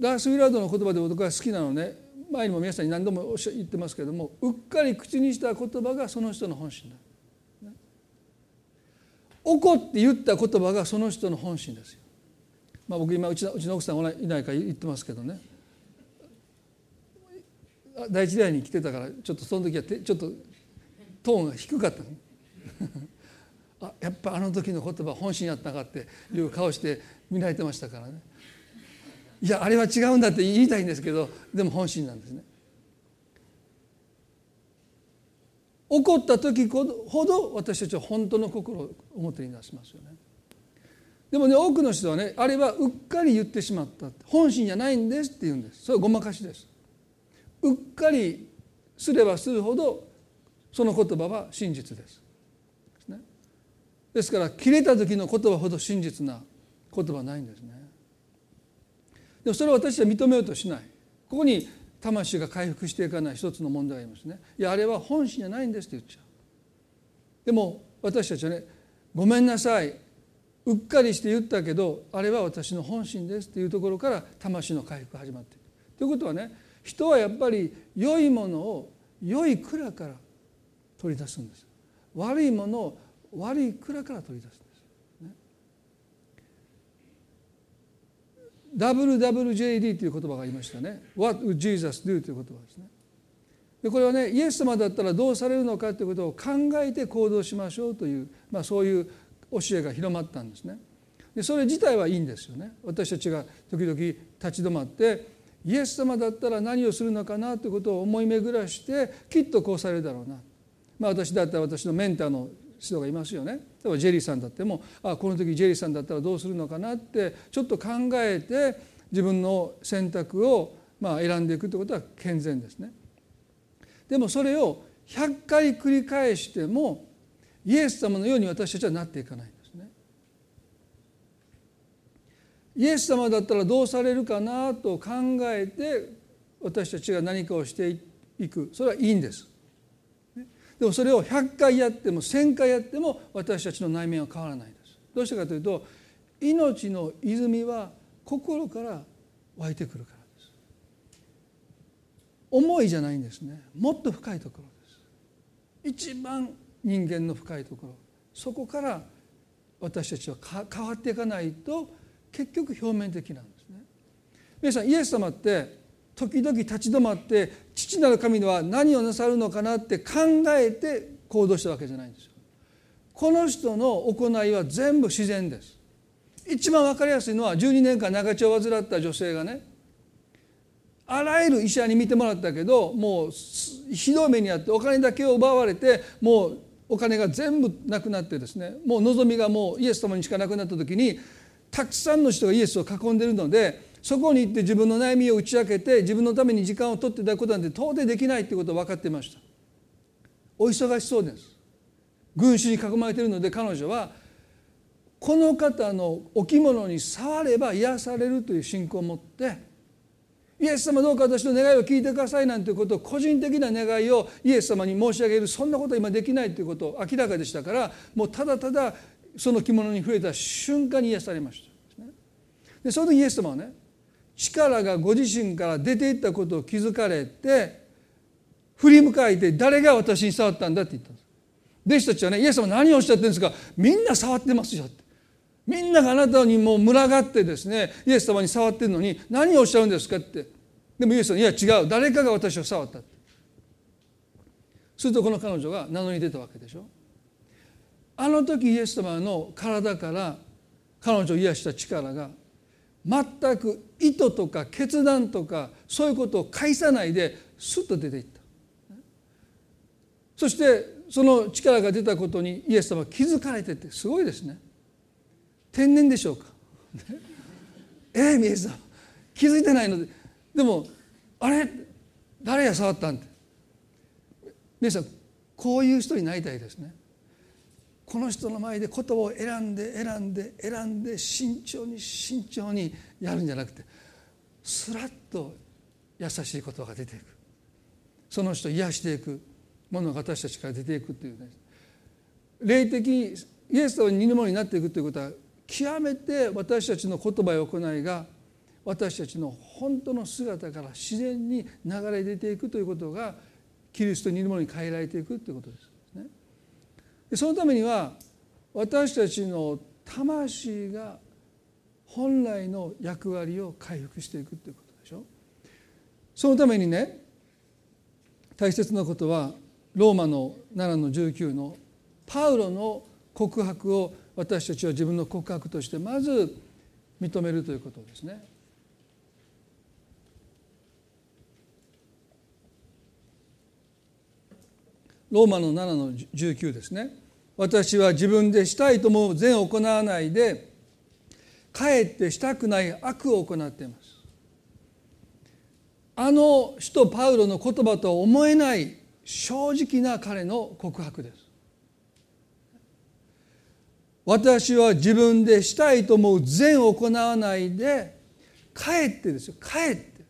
ダース・ウィラードの言葉で僕が好きなのね。前にも皆さんに何度も言ってますけれどもうっかり口にした言葉がその人の本心だ。怒って言った言葉がその人の本心ですよ。まあ、僕今うちのうちの奥さんいないか言ってますけどね。第一代に来てたからちょっとその時はちょっとトーンが低かった あやっぱあの時の言葉本心やったかっていう顔して見られてましたからね。いやあれは違うんだって言いたいんですけどでも本心なんですね。怒った時ほど私たちは本当の心を表に出しますよね。でもね多くの人はねあれはうっかり言ってしまった本心じゃないんですって言うんです。それはごまかしです。うっかりすればするほどその言葉は真実です。ですから切れた時の言葉ほど真実な言葉はないんですね。でもそれを私は認めようとしない。ここに魂が回復していかない一つの問題がありますね。いやあれは本心じゃないんですって言っちゃう。でも私たちはねごめんなさい。うっかりして言ったけどあれは私の本心ですっていうところから魂の回復が始まっていく。ということはね人はやっぱり良いものを良い蔵から取り出すんです。悪いものを悪い蔵から取り出すんです、ね、WWJD という言葉がありましたね。What would Jesus do? という言葉ですね。でこれはねイエス様だったらどうされるのかということを考えて行動しましょうという、まあ、そういう教えが広まったんですね。でそれ自体はいいんですよね。私たちが時々立ち止まってイエス様だったら何をするのかなということを思い巡らしてきっとこうされるだろうな、まあ、私だったら私のメンターの人がいますよね例えばジェリーさんだってもあこの時ジェリーさんだったらどうするのかなってちょっと考えて自分の選択をまあ選んでいくということは健全ですね。でもそれを100回繰り返してもイエス様のように私たちはなっていかないんですね。イエス様だったらどうされるかなと考えて私たちが何かをしていくそれはいいんです。でもそれを100回やっても1,000回やっても私たちの内面は変わらないです。どうしてかというと命の泉は心から湧いてくるからです。思いじゃないんですねもっと深いところです。一番人間の深いところそこから私たちは変わっていかないと結局表面的なんですね。皆さんイエス様って時々立ち止まって父なる神は何をなさるのかなって考えて行動したわけじゃないんですよ。この人の行いは全部自然です。一番分かりやすいのは12年間長血を患った女性がねあらゆる医者に診てもらったけどもうひどい目にあってお金だけを奪われてもうお金が全部なくなってですねもう望みがもうイエス様にしかなくなった時にたくさんの人がイエスを囲んでいるのでそこに行って自分の悩みを打ち明けて自分のために時間を取っていただくことなんて到底できないということを分かっていました。お忙しそうです。群衆に囲まれているので彼女はこの方のお着物に触れば癒されるという信仰を持ってイエス様どうか私の願いを聞いてくださいなんていうことを個人的な願いをイエス様に申し上げる。そんなことは今できないということ明らかでしたからもうただただその着物に触れた瞬間に癒されました。でその時イエス様はね力がご自身から出ていったことを気づかれて振り向かいて誰が私に触ったんだって言ったんです。弟子たちはねイエス様何をおっしゃってるんですか？みんな触ってますよって。みんながあなたにもう群がってですねイエス様に触ってるのに何をおっしゃるんですかって。でもイエス様いや違う。誰かが私を触ったって。するとこの彼女が名乗り出たわけでしょ。あの時イエス様の体から彼女を癒した力が全く意図とか決断とかそういうことを介さないですっと出ていった。そしてその力が出たことにイエス様は気づかれててすごいですね。天然でしょうか？ええイエス様気づいてないので。でもあれ誰や触ったんって皆さんこういう人になりたいですね。この人の前で言葉を選んで選んで選んで慎重に慎重にやるんじゃなくてすらっと優しい言葉が出ていくその人を癒していくものが私たちから出ていくというね霊的イエス様に似るものになっていくということは極めて私たちの言葉や行いが私たちの本当の姿から自然に流れ出ていくということがキリストに似るものに変えられていくということです。そのためには私たちの魂が本来の役割を回復していくということでしょ？そのためにね大切なことはローマの7の19のパウロの告白を私たちは自分の告白としてまず認めるということですね。ローマの7の19ですね。私は自分でしたいと思う善を行わないでかえってしたくない悪を行っています。あの使徒パウロの言葉とは思えない正直な彼の告白です。私は自分でしたいと思う善を行わないでかえってですよかえって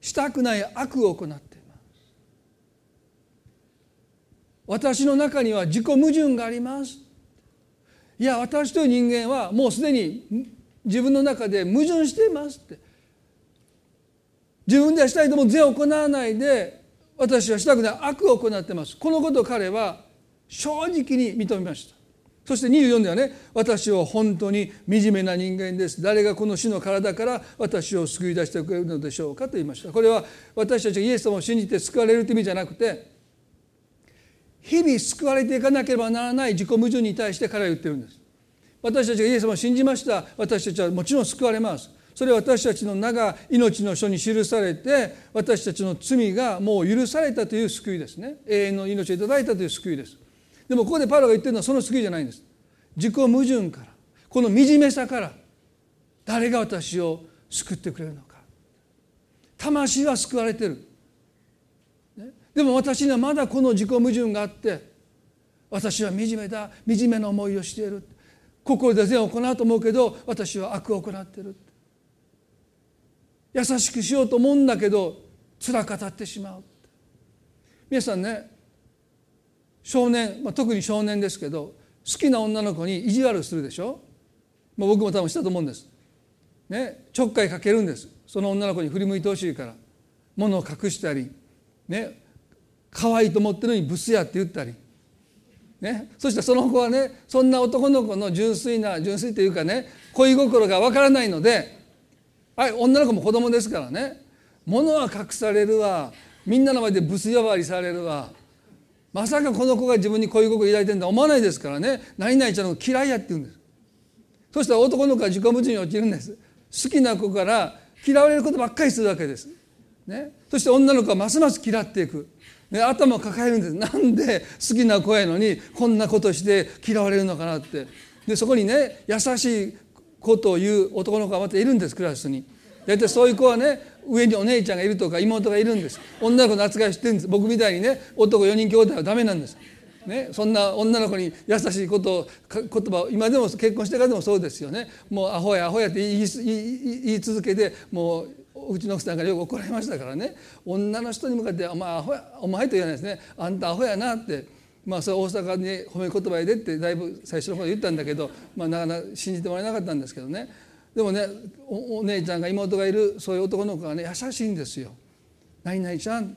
したくない悪を行っています私の中には自己矛盾がありますいや私という人間はもうすでに自分の中で矛盾していますって。自分ではしたいとも善を行わないで私はしたくない悪を行ってます。このことを彼は正直に認めました。そして24ではね私は本当に惨めな人間です。誰がこの死の体から私を救い出してくれるのでしょうかと言いました。これは私たちがイエス様を信じて救われるという意味じゃなくて日々救われていかなければならない自己矛盾に対して彼は言ってるんです。私たちがイエス様を信じました。私たちはもちろん救われます。それは私たちの名が命の書に記されて私たちの罪がもう許されたという救いですね。永遠の命をいただいたという救いです。でもここでパウロが言ってるのはその救いじゃないんです。自己矛盾からこの惨めさから誰が私を救ってくれるのか。魂は救われてる、でも私にはまだこの自己矛盾があって私は惨めだ惨めな思いをしている。心で善を行うと思うけど私は悪を行っている。優しくしようと思うんだけど辛かたってしまう。皆さんね少年、まあ、特に少年ですけど好きな女の子に意地悪するでしょ、まあ、僕も多分したと思うんです。ね、ちょっかいかけるんです。その女の子に振り向いてほしいから物を隠したりね可愛いと思ってるのにブスやって言ったり、ね、そしてその子はねそんな男の子の純粋な純粋というかね恋心がわからないので、はい、女の子も子供ですからね物は隠されるわみんなの前でブス呼ばわりされるわまさかこの子が自分に恋心抱いてるんだ思わないですからね何々ちゃんの嫌いやって言うんです。そしたら男の子は自己矛盾に陥るんです。好きな子から嫌われることばっかりするわけです、ね、そして女の子はますます嫌っていく、ね、頭抱えるんです。なんで好きな子やのにこんなことして嫌われるのかなって。でそこにね優しいことを言う男の子がまたいるんですクラスに。大体そういう子はね上にお姉ちゃんがいるとか妹がいるんです。女の子の扱いしてるんです。僕みたいにね男4人兄弟はダメなんです、ね、そんな女の子に優しいことを言葉を今でも結婚してからでもそうですよね。もうアホやアホやって言い続けてもううちの奥さんからよく怒られましたからね。女の人に向かって「お前アホやお前」と言わないですね「あんたアホやな」って。まあそれ大阪に褒め言葉やでってだいぶ最初の方言ったんだけど、まあ、なかなか信じてもらえなかったんですけどね。でもねお姉ちゃんが妹がいるそういう男の子がね優しいんですよ。何々ちゃん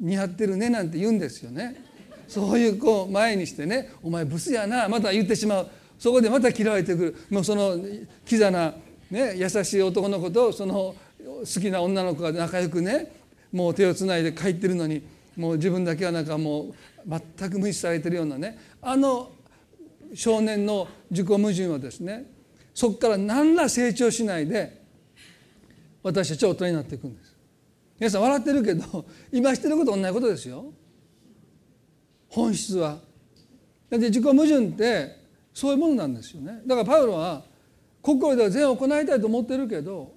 似合ってるねなんて言うんですよね。そういう子を前にしてね「お前ブスやな」また言ってしまう。そこでまた嫌われてくる。もうそのキザな、ね、優しい男の子とその好きな女の子が仲良くねもう手をつないで帰ってるのにもう自分だけはなんかもう全く無視されてるようなねあの少年の自己矛盾はですねそこから何ら成長しないで私たちは大人になっていくんです。皆さん笑ってるけど今してること同じことですよ。本質は。だって自己矛盾ってそういうものなんですよね。だからパウロは心では善を行いたいと思ってるけど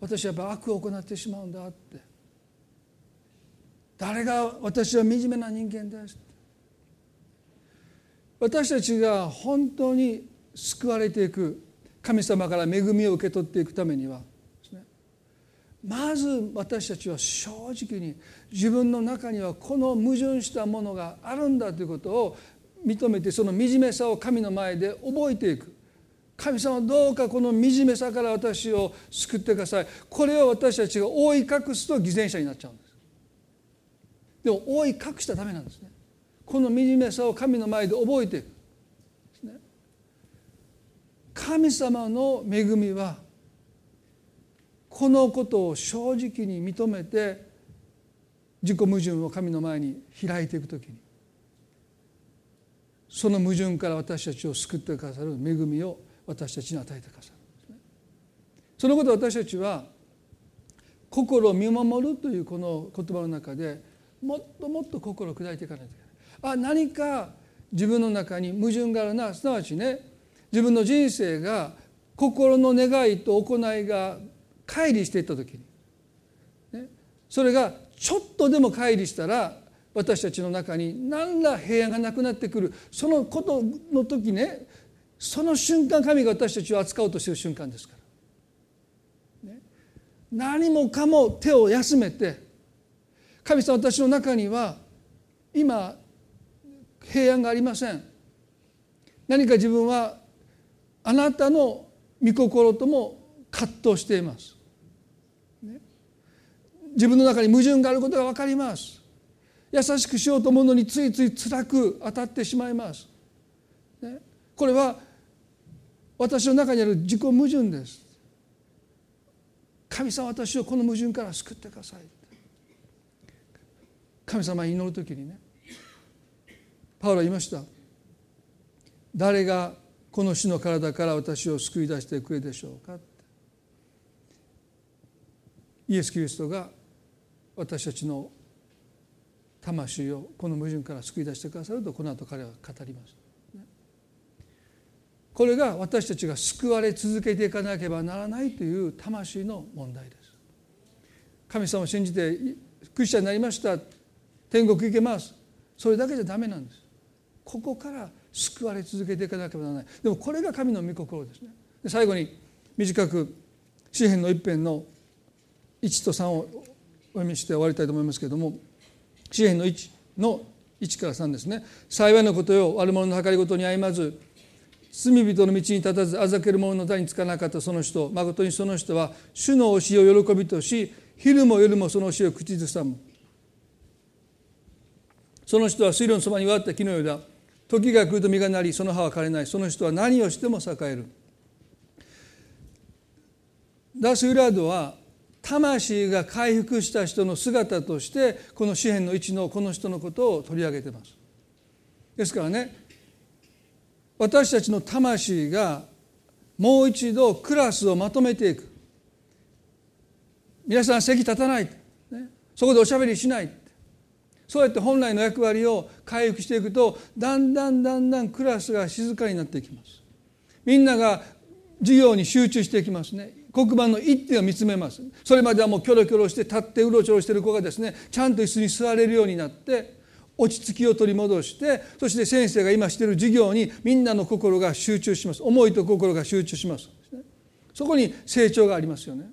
私はやっぱ悪を行ってしまうんだって。誰が私は惨めな人間です私たちが本当に救われていく神様から恵みを受け取っていくためにはまず私たちは正直に自分の中にはこの矛盾したものがあるんだということを認めてその惨めさを神の前で覚えていく。神様どうかこの惨めさから私を救ってください。これを私たちが覆い隠すと偽善者になっちゃうんです。でも覆い隠したためなんですね。この惨めさを神の前で覚えていく。神様の恵みはこのことを正直に認めて自己矛盾を神の前に開いていくときにその矛盾から私たちを救ってくださる恵みを私たちに与えてくださるそのことを私たちは心を見守るというこの言葉の中でもっともっと心を砕いていかないといけない。あ何か自分の中に矛盾があるな。すなわちね自分の人生が心の願いと行いが乖離していった時に、ね、それがちょっとでも乖離したら私たちの中に何ら平安がなくなってくる。そのことの時ねその瞬間神が私たちを扱おうとしている瞬間ですから、ね、何もかも手を休めて神様私の中には今平安がありません。何か自分はあなたの御心とも葛藤しています、ね、自分の中に矛盾があることが分かります。優しくしようと思うのについつい辛く当たってしまいます、ね、これは私の中にある自己矛盾です。神様私をこの矛盾から救ってください。神様祈る時にねパウロは言いました。誰がこの死の体から私を救い出してくれでしょうか。イエス・キリストが私たちの魂をこの矛盾から救い出してくださるとこの後彼は語ります。これが私たちが救われ続けていかなければならないという魂の問題です。神様を信じてクリスチャンになりました。天国行けます。それだけじゃダメなんです。ここから救われ続けていかなければならない。でもこれが神の御心ですね。で最後に短く詩篇の一編の1と3をお読みして終わりたいと思いますけれども詩篇の1の1から3ですね。幸いのことよ悪者の計りごとに歩まず罪人の道に立たずあざける者の座につかなかったその人誠にその人は主の教えを喜びとし昼も夜もその教えを口ずさむ。その人は水路のそばに割った木のようだ。時が来ると実がなりその葉は枯れない。その人は何をしても栄える。ダス・ウラードは魂が回復した人の姿としてこの詩篇の一のこの人のことを取り上げてます。ですからね私たちの魂がもう一度クラスをまとめていく。皆さん席立たない、ね、そこでおしゃべりしない。そうやって本来の役割を回復していくとだんだんだんだんクラスが静かになっていきます。みんなが授業に集中していきますね。黒板の一点を見つめます。それまではもうキョロキョロして立ってうろちょろしてる子がですねちゃんと椅子に座れるようになって落ち着きを取り戻してそして先生が今している授業にみんなの心が集中します。思いと心が集中します。そこに成長がありますよね。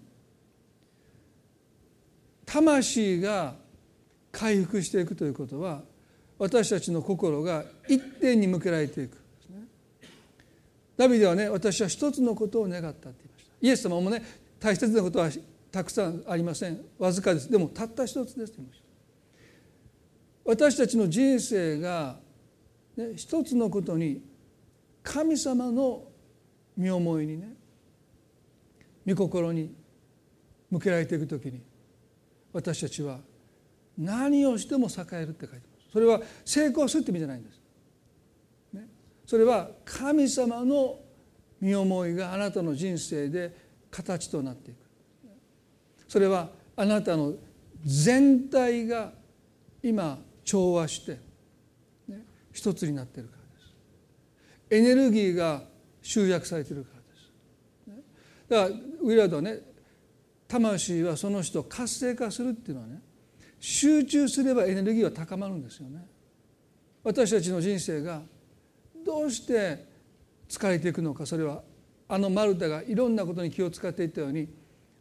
魂が回復していくということは私たちの心が一点に向けられていく。ダビデはね私は一つのことを願ったって言いました。イエス様もね大切なことはたくさんありません。わずかです。でもたった一つですと言いました。私たちの人生が、ね、一つのことに神様の身思いにね御心に向けられていく時に私たちは何をしても栄えるって書いてます。それは成功するって意味じゃないんです、ね、それは神様の身思いがあなたの人生で形となっていく。それはあなたの全体が今調和して、ね、一つになっているからです。エネルギーが集約されているからです、だからウィラードはね魂はその人を活性化するっていうのはね集中すればエネルギーは高まるんですよね。私たちの人生がどうして疲れていくのかそれはあのマルタがいろんなことに気を使っていったように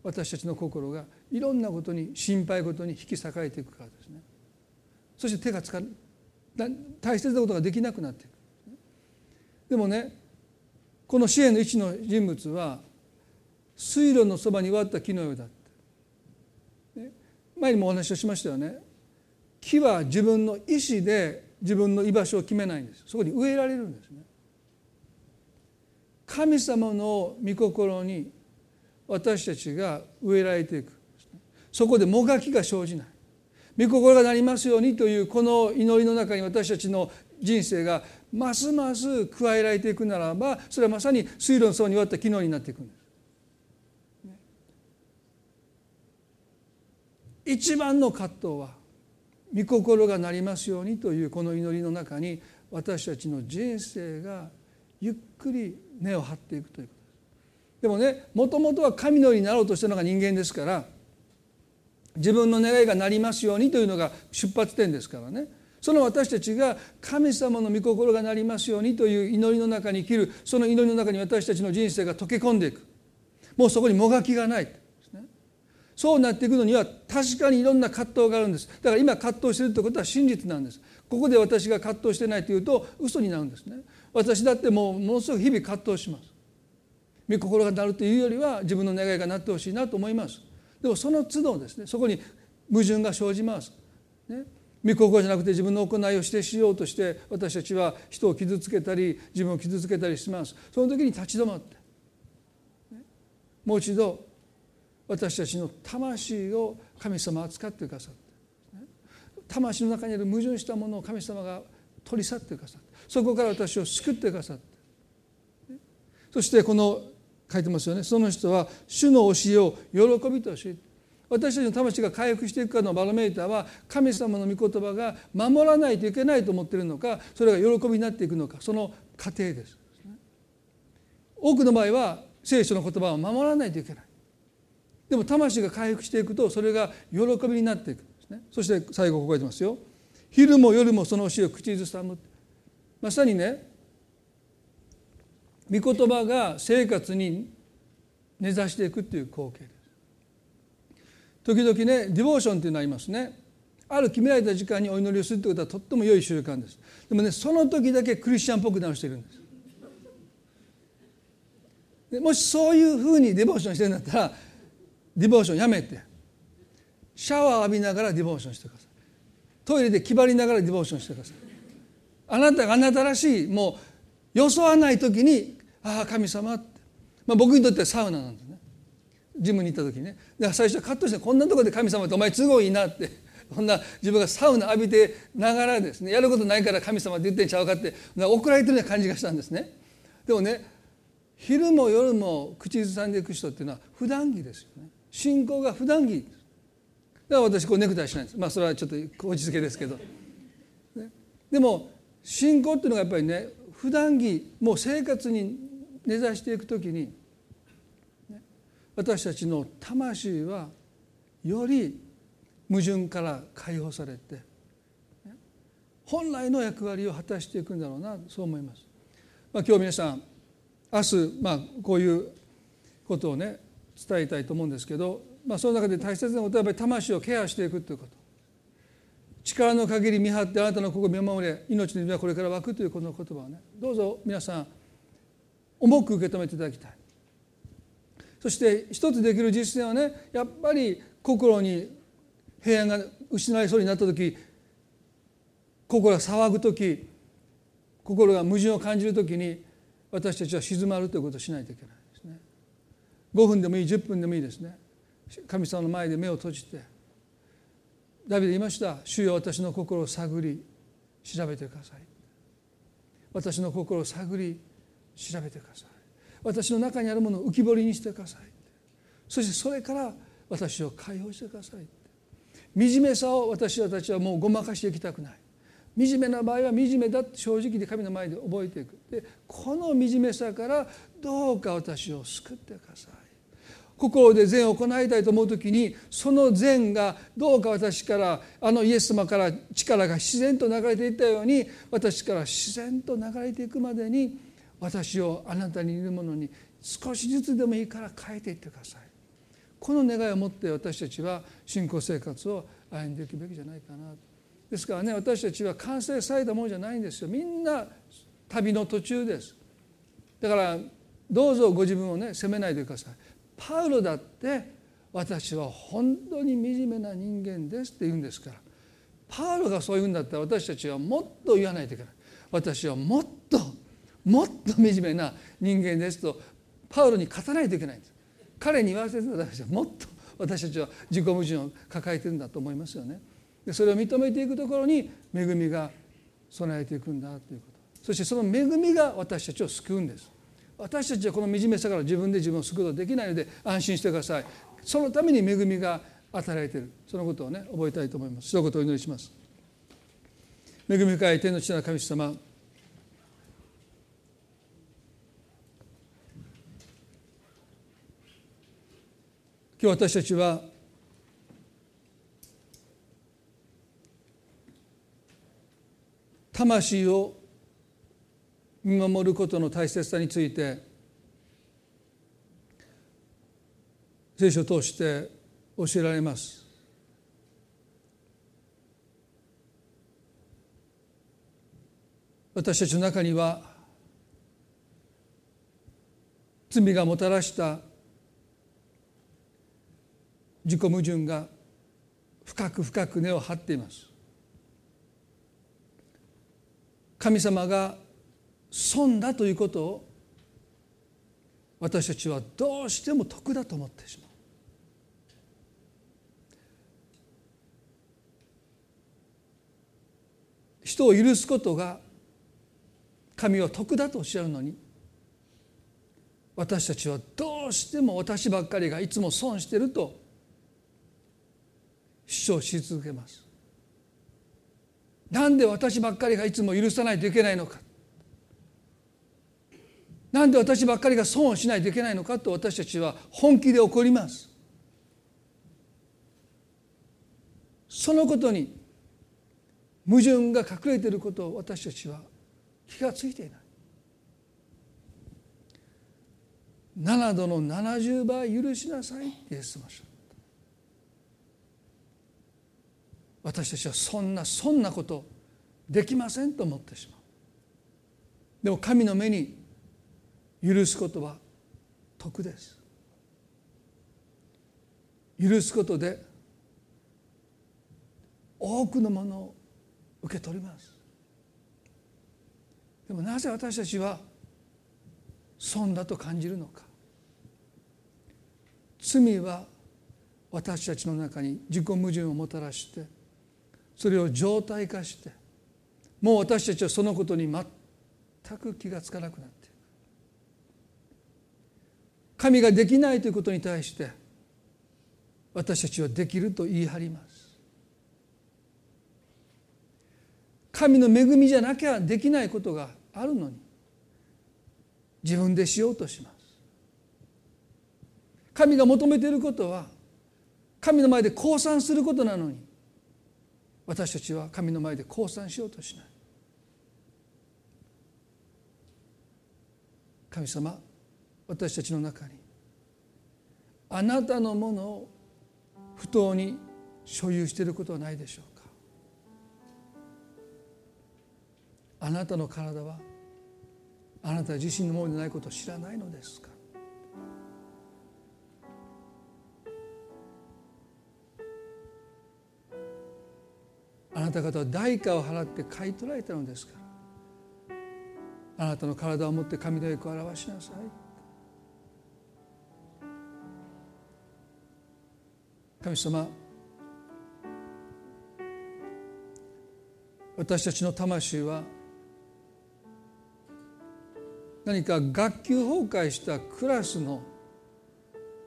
私たちの心がいろんなことに心配事に引き裂かれていくからですね。そして手がつか大切なことができなくなっていく。でもねこの支援の一の人物は水路のそばに割った木のようだって、ね、前にもお話をしましたよね。木は自分の意思で自分の居場所を決めないんです。そこに植えられるんですね。神様の御心に私たちが植えられていくそこでもがきが生じない。御心がなりますようにというこの祈りの中に私たちの人生がますます加えられていくならばそれはまさに水路の層にわった機能になっていくんです。一番の葛藤は御心がなりますようにというこの祈りの中に私たちの人生がゆっくり根を張っていくということです。でもねもともとは神のようになろうとしたのが人間ですから自分の願いがなりますようにというのが出発点ですからね。その私たちが神様の御心がなりますようにという祈りの中に生きるその祈りの中に私たちの人生が溶け込んでいく。もうそこにもがきがないそうなっていくのには確かにいろんな葛藤があるんです。だから今葛藤しているということは真実なんです。ここで私が葛藤してないというと嘘になるんですね。私だってもうものすごく日々葛藤します。御心がなるというよりは自分の願いがなってほしいなと思います。でもその都度ですねそこに矛盾が生じます、ね、御心じゃなくて自分の行いをしてしようとして私たちは人を傷つけたり自分を傷つけたりします。その時に立ち止まって、もう一度私たちの魂を神様扱ってくださって、魂の中にある矛盾したものを神様が取り去ってくださってそこから私を救ってくださって、そしてこの書いてますよね。その人は主の教えを喜びとし私たちの魂が回復していくかのバロメーターは神様の御言葉が守らないといけないと思っているのかそれが喜びになっていくのかその過程です。多くの場合は聖書の言葉を守らないといけない。でも魂が回復していくとそれが喜びになっていく。んですねそして最後ここ書いてますよ。昼も夜もその教えを口ずさむ。まさにね御言葉が生活に根ざしていくっていう光景です。時々ねディボーションっていうのありますね。ある決められた時間にお祈りをするってことはとっても良い習慣です。でもねその時だけクリスチャンっぽく直しているんです。でもしそういうふうに devotion してるんだったら devotion やめて。シャワー浴びながら devotion してください。トイレで気張りながら devotion してください。あなたがあなたらしいもうよそわない時にああ神様って、まあ、僕にとってはサウナなんですね。ジムに行った時ね。最初はカッとしてこんなとこで神様ってお前都合いいなって。こんな自分がサウナ浴びてながらですねやることないから神様って言ってんちゃうかって怒られてるような感じがしたんですね。でもね昼も夜も口ずさんでいく人っていうのは普段着ですよね。信仰が普段着だから私こうネクタイしないんです。まあそれはちょっと落ち着けですけど、ね、でも信仰っていうのがやっぱりね普段着もう生活に根ざしていくときに私たちの魂はより矛盾から解放されて本来の役割を果たしていくんだろうなそう思います。まあ、今日皆さん明日、まあ、こういうことをね伝えたいと思うんですけど、まあ、その中で大切なことはやっぱり魂をケアしていくということ力の限り見張ってあなたの心を見守れ命の実はこれから湧くというこの言葉をねどうぞ皆さん重く受け止めていただきたい。そして一つできる実践はねやっぱり心に平安が失われそうになった時心が騒ぐ時心が矛盾を感じる時に私たちは静まるということをしないといけないですね。5分でもいい10分でもいいですね。神様の前で目を閉じてダビデ言いました「主よ私の心を探り調べてください」私の心を探り調べてください。私の中にあるものを浮き彫りにしてください。そしてそれから私を解放してください。惨めさを私たちはもうごまかしていきたくない。惨めな場合は惨めだって正直で神の前で覚えていく。でこの惨めさからどうか私を救ってください。心で善を行いたいと思う時にその善がどうか私からあのイエス様から力が自然と流れていったように私から自然と流れていくまでに私をあなたにいるものに少しずつでもいいから変えていってください。この願いを持って私たちは信仰生活を歩んでいくべきじゃないかな。ですからね私たちは完成されたものじゃないんですよ。みんな旅の途中です。だからどうぞご自分をね責めないでください。パウロだって私は本当に惨めな人間ですって言うんですから。パウロがそう言うんだったら私たちはもっと言わないといけない。私はもっともっと惨めな人間ですとパウロに勝たないといけないんです。彼に言わせて私はもっと私たちは自己矛盾を抱えてるんだと思いますよね。でそれを認めていくところに恵みが備えていくんだということ。そしてその恵みが私たちを救うんです。私たちはこの惨めさから自分で自分を救うことができないので安心してください。そのために恵みが与えられている。そのことをね覚えたいと思います。一言お祈りします。恵み深い天の父なる神様今日私たちは魂を見守ることの大切さについて聖書を通して教えられます。私たちの中には罪がもたらした自己矛盾が深く深く根を張っています。神様が損だということを私たちはどうしても得だと思ってしまう。人を許すことが神は得だとおっしゃるのに私たちはどうしても私ばっかりがいつも損してると主張し続けます。なんで私ばっかりがいつも許さないといけないのか。なんで私ばっかりが損をしないといけないのかと私たちは本気で怒ります。そのことに矛盾が隠れていることを私たちは気がついていない。7度の70倍許しなさいってイエス様私たちはそんなそんなことできませんと思ってしまう。でも神の目に許すことは得です。許すことで多くのものを受け取ります。でもなぜ私たちは損だと感じるのか。罪は私たちの中に自己矛盾をもたらしてそれを常態化してもう私たちはそのことに全く気がつかなくなっている。神ができないということに対して私たちはできると言い張ります。神の恵みじゃなきゃできないことがあるのに自分でしようとします。神が求めていることは神の前で降参することなのに私たちは神の前で降参しようとしない。神様私たちの中にあなたのものを不当に所有していることはないでしょうか。あなたの体はあなた自身のものでないことを知らないのですか。た方は代価を払って買い取られたのですから。あなたの体を持って神の栄光を表しなさい。神様私たちの魂は何か学級崩壊したクラスの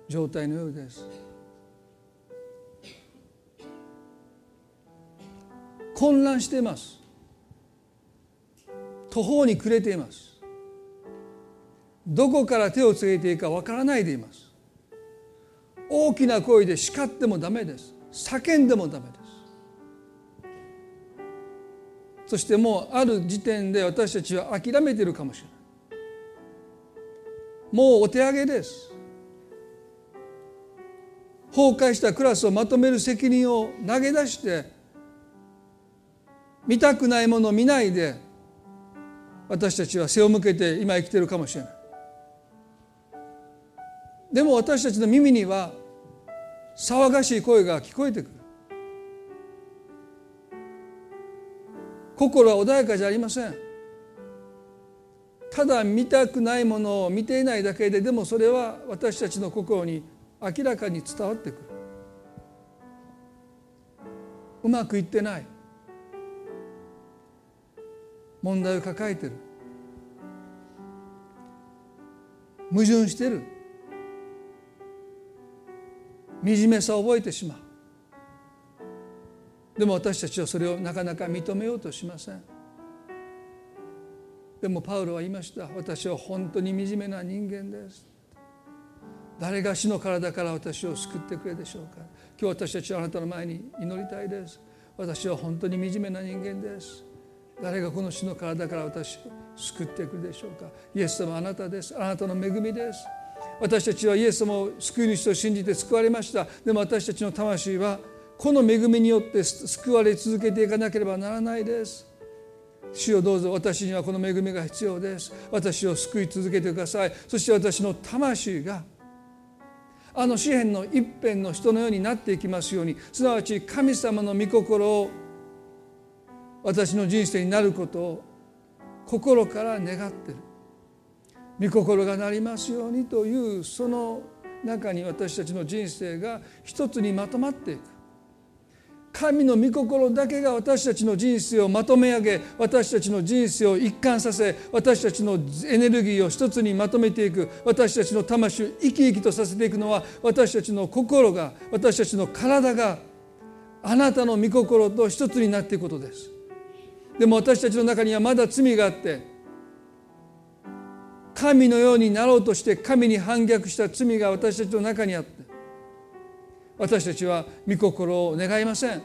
状態のようです。混乱しています。途方に暮れています。どこから手をつけていいかわからないでいます。大きな声で叱ってもダメです。叫んでもダメです。そしてもうある時点で私たちは諦めているかもしれない。もうお手上げです。崩壊したクラスをまとめる責任を投げ出して見たくないものを見ないで私たちは背を向けて今生きてるかもしれない。でも私たちの耳には騒がしい声が聞こえてくる。心は穏やかじゃありません。ただ見たくないものを見ていないだけででもそれは私たちの心に明らかに伝わってくる。うまくいってない。問題を抱えてる。矛盾してる。惨めさを覚えてしまう。でも私たちはそれをなかなか認めようとしません。でもパウロは言いました。私は本当に惨めな人間です。誰が死の体から私を救ってくれでしょうか。今日私たちはあなたの前に祈りたいです。私は本当に惨めな人間です。誰がこの死の体から私を救ってくるでしょうか？イエス様あなたです。あなたの恵みです。私たちはイエス様を救い主と信じて救われました。でも私たちの魂はこの恵みによって救われ続けていかなければならないです。主よどうぞ。私にはこの恵みが必要です。私を救い続けてください。そして私の魂があの詩篇の一辺の人のようになっていきますようにすなわち神様の御心を私の人生になることを心から願ってる。御心がなりますようにというその中に私たちの人生が一つにまとまっていく。神の御心だけが私たちの人生をまとめ上げ私たちの人生を一貫させ私たちのエネルギーを一つにまとめていく。私たちの魂を生き生きとさせていくのは私たちの心が私たちの体があなたの御心と一つになっていくことです。でも私たちの中にはまだ罪があって神のようになろうとして神に反逆した罪が私たちの中にあって私たちは御心を願いません。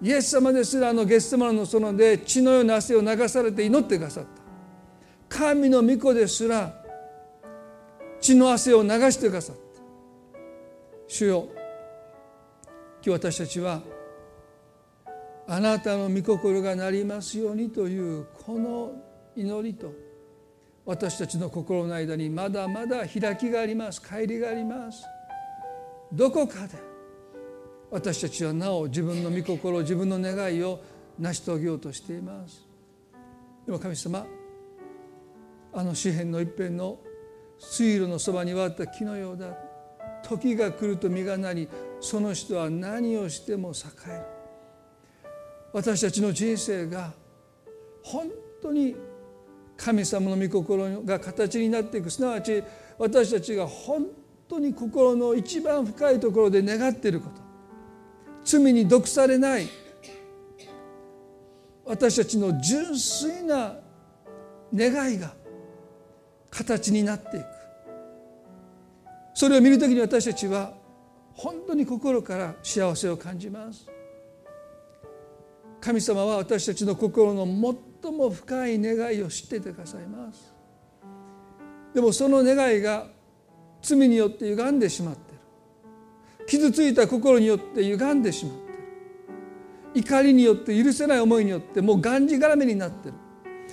イエス様ですらあのゲストマの園で血のような汗を流されて祈ってくださった。神の御子ですら血の汗を流してくださった。主よ今日私たちはあなたの御心がなりますようにというこの祈りと私たちの心の間にまだまだ開きがあります帰りがあります。どこかで私たちはなお自分の御心自分の願いを成し遂げようとしています。でも神様あの詩篇の一辺の水路のそばに割った木のようだ。時が来ると実がなりその人は何をしても栄える。私たちの人生が本当に神様の御心が形になっていくすなわち私たちが本当に心の一番深いところで願っていること。罪に毒されない。私たちの純粋な願いが形になっていく。それを見る時に私たちは本当に心から幸せを感じます。神様は私たちの心の最も深い願いを知っててくださいます。でもその願いが罪によって歪んでしまってる。傷ついた心によって歪んでしまってる。怒りによって許せない思いによってもうがんじがらめになってる。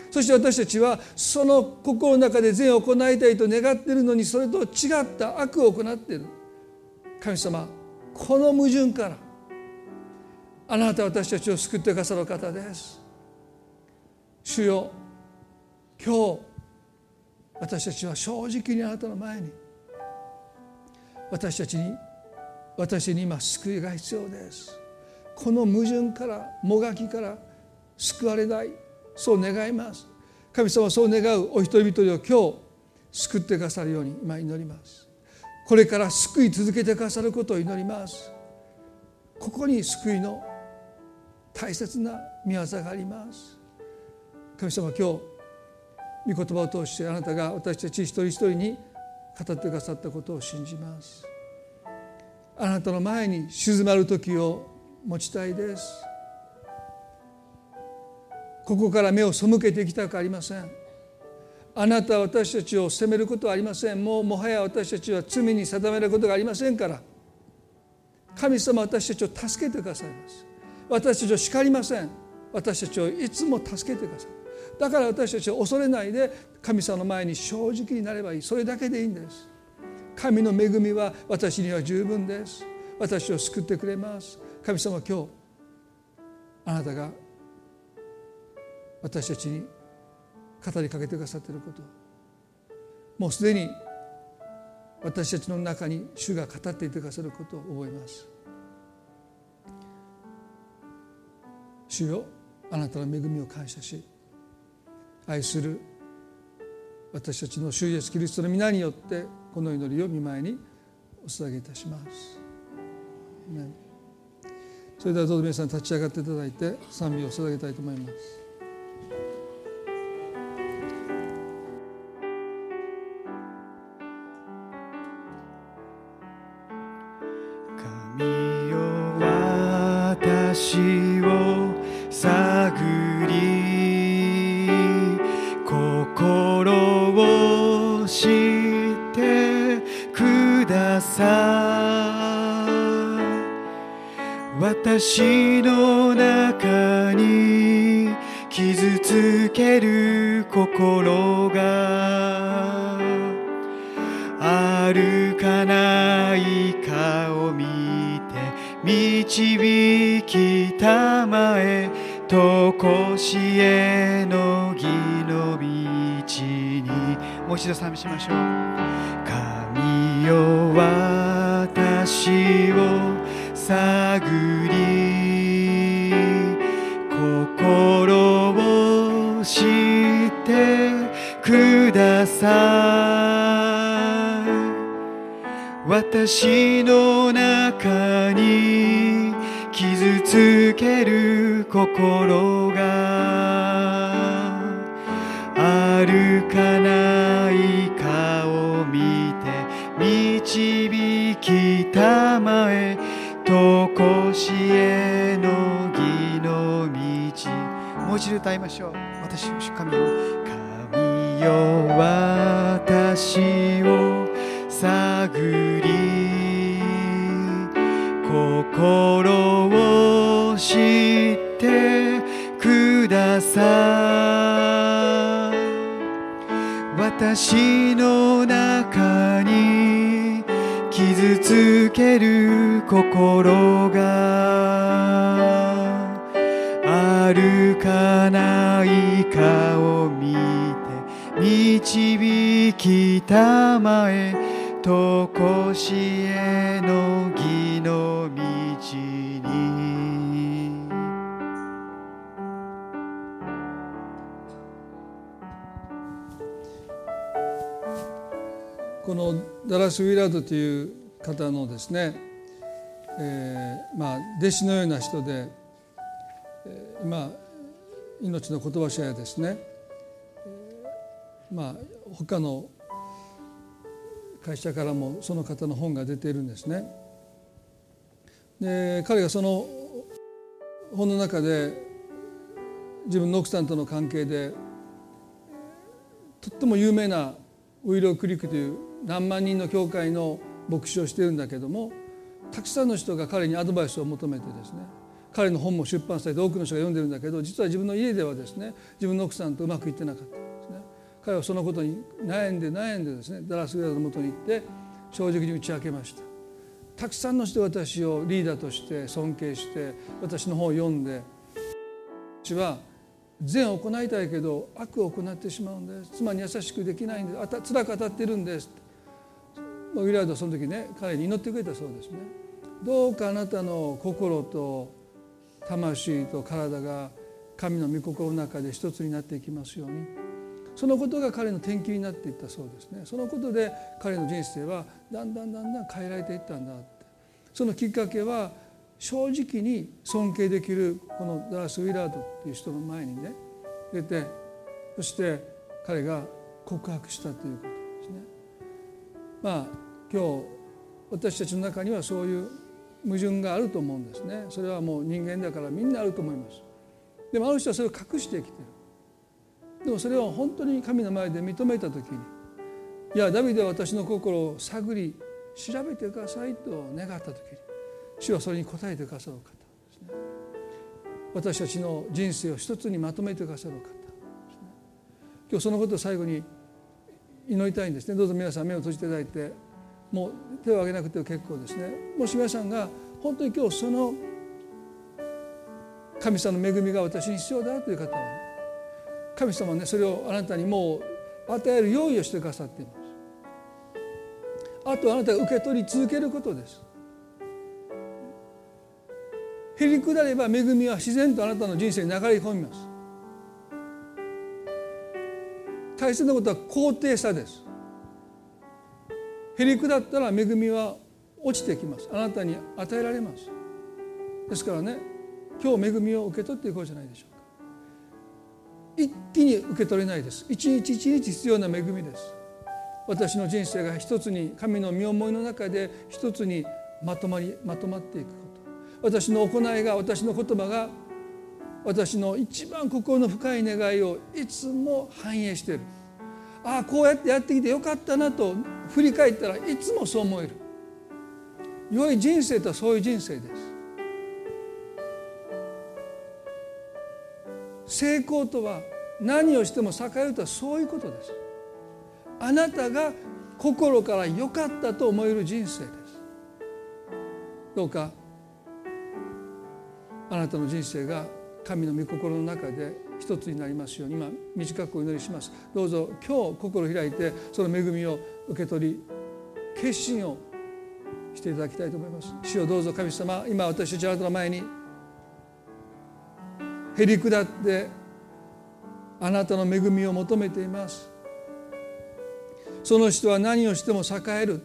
そして私たちはその心の中で善を行いたいと願っているのにそれと違った悪を行っている。神様この矛盾からあなたは私たちを救ってくださる方です。主よ今日私たちは正直にあなたの前に私たちに私に今救いが必要です。この矛盾からもがきから救われないそう願います。神様そう願うお人一人を今日救ってくださるように今祈ります。これから救い続けてくださることを祈ります。ここに救いの大切な御業があります。神様今日御言葉を通してあなたが私たち一人一人に語ってくださったことを信じます。あなたの前に静まる時を持ちたいです。ここから目を背けていきたくありません。あなたは私たちを責めることはありません。もうもはや私たちは罪に定めることがありませんから。神様私たちを助けてくださいます。私たちを叱りません。私たちをいつも助けてください。だから私たちは恐れないで神様の前に正直になればいい。それだけでいいんです。神の恵みは私には十分です。私を救ってくれます。神様今日あなたが私たちに語りかけてくださっていること。もうすでに私たちの中に主が語っていてくださることを覚えます。主よあなたの恵みを感謝し愛する私たちの主イエスキリストの皆によってこの祈りを見舞いにお捧げいたします。それではどうぞ皆さん立ち上がっていただいて賛美を捧げたいと思います。一の中に傷つける心があるかないかを見て導きたまえとこしえダラス・ウィラードという方のですね、えー、まあ弟子のような人で、えー、今命の言葉者やですね、えー、まあ他の会社からもその方の本が出ているんですね。で彼がその本の中で自分の奥さんとの関係でとっても有名なウイロークリックという何万人の教会の牧師をしてるんだけどもたくさんの人が彼にアドバイスを求めてですね彼の本も出版されて多くの人が読んでるんだけど実は自分の家ではですね自分の奥さんとうまくいってなかったんですね。彼はそのことに悩んで悩んでですねダラス・グラのもとに行って正直に打ち明けました。たくさんの人私をリーダーとして尊敬して私の本を読んで私は善を行いたいけど悪を行ってしまうんです。妻に優しくできないんです。あた辛く当たってるんです。ウィラードはその時ね彼に祈ってくれたそうですね。どうかあなたの心と魂と体が神の御心の中で一つになっていきますように。そのことが彼の転機になっていったそうですね。そのことで彼の人生はだんだんだんだん変えられていったんだって。そのきっかけは正直に尊敬できるこのダース・ウィラードっていう人の前にね出てそして彼が告白したということ。まあ今日私たちの中にはそういう矛盾があると思うんですね。それはもう人間だからみんなあると思います。でもある人はそれを隠してきてる。でもそれを本当に神の前で認めた時にいやダビデは私の心を探り調べてくださいと願った時に主はそれに応えてくださる方ですね。私たちの人生を一つにまとめてくださる方ですね。今日そのことを最後に祈りたいんですね。どうぞ皆さん目を閉じていただいて。もう手を挙げなくても結構ですね。もし皆さんが本当に今日その神様の恵みが私に必要だという方は、ね、神様はねそれをあなたにもう与える用意をしてくださっています。あとあなたが受け取り続けることです。へりくだれば恵みは自然とあなたの人生に流れ込みます。大切なことは肯定さです。へりくだったら恵みは落ちてきます。あなたに与えられます。ですからね今日恵みを受け取っていこうじゃないでしょうか。一気に受け取れないです。一日一日必要な恵みです。私の人生が一つに神の身思いの中で一つにまとまりまとまっていくこと。私の行いが私の言葉が私の一番心の深い願いをいつも反映している。ああこうやってやってきてよかったなと振り返ったらいつもそう思える。良い人生とはそういう人生です。成功とは何をしても栄えるとはそういうことです。あなたが心から良かったと思える人生です。どうかあなたの人生が神の御心の中で一つになりますように今短くお祈りします。どうぞ今日心を開いてその恵みを受け取り決心をしていただきたいと思います。主をどうぞ神様今私たちあなたの前にへり下ってあなたの恵みを求めています。その人は何をしても栄える。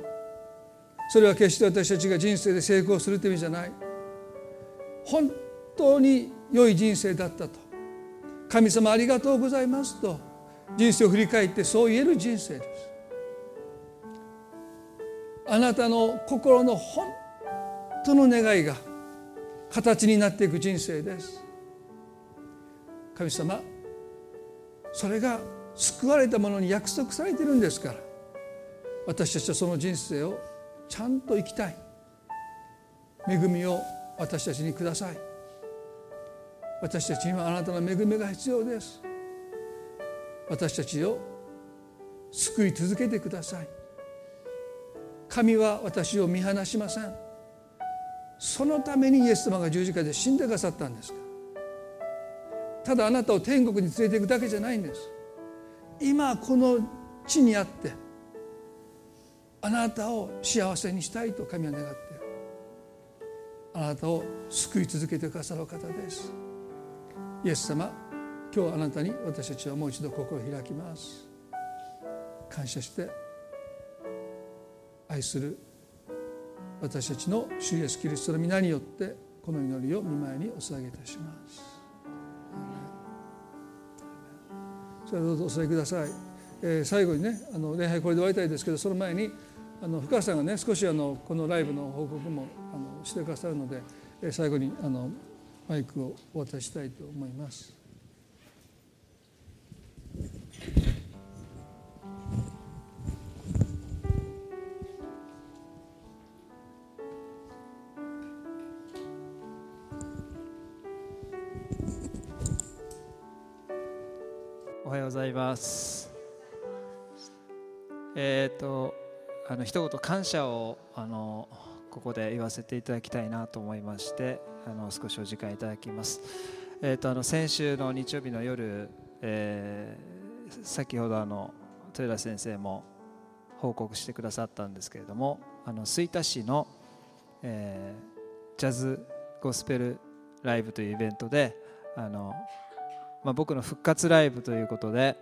それは決して私たちが人生で成功するという意味じゃない。本当に良い人生だったと。神様ありがとうございますと。人生を振り返ってそう言える人生です。あなたの心の本当の願いが形になっていく人生です。神様それが救われた者に約束されてるんですから私たちはその人生をちゃんと生きたい。恵みを私たちにください。私たちにはあなたの恵みが必要です。私たちを救い続けてください。神は私を見放しません。そのためにイエス様が十字架で死んでくださったんですか。ただあなたを天国に連れていくだけじゃないんです。今この地にあってあなたを幸せにしたいと神は願っている。あなたを救い続けてくださる方です。イエス様今日あなたに私たちはもう一度心を開きます。感謝して愛する私たちの主イエスキリストの皆によってこの祈りを見舞いにお捧げいたします。それどうぞお添えください、えー、最後にねあの礼拝これで終わりたいですけどその前にあの深川さんがね少しあのこのライブの報告もあのしてくださるので、えー、最後にあのマイクを渡ししたいと思います。おはようございます。えっ、ー、とあの一言感謝をあのここで言わせていただきたいなと思いましてあの少しお時間いただきます。えーと、あの先週の日曜日の夜、えー、先ほどあの豊田先生も報告してくださったんですけれどもあの吹田市の、えー、ジャズゴスペルライブというイベントであの、まあ、僕の復活ライブということで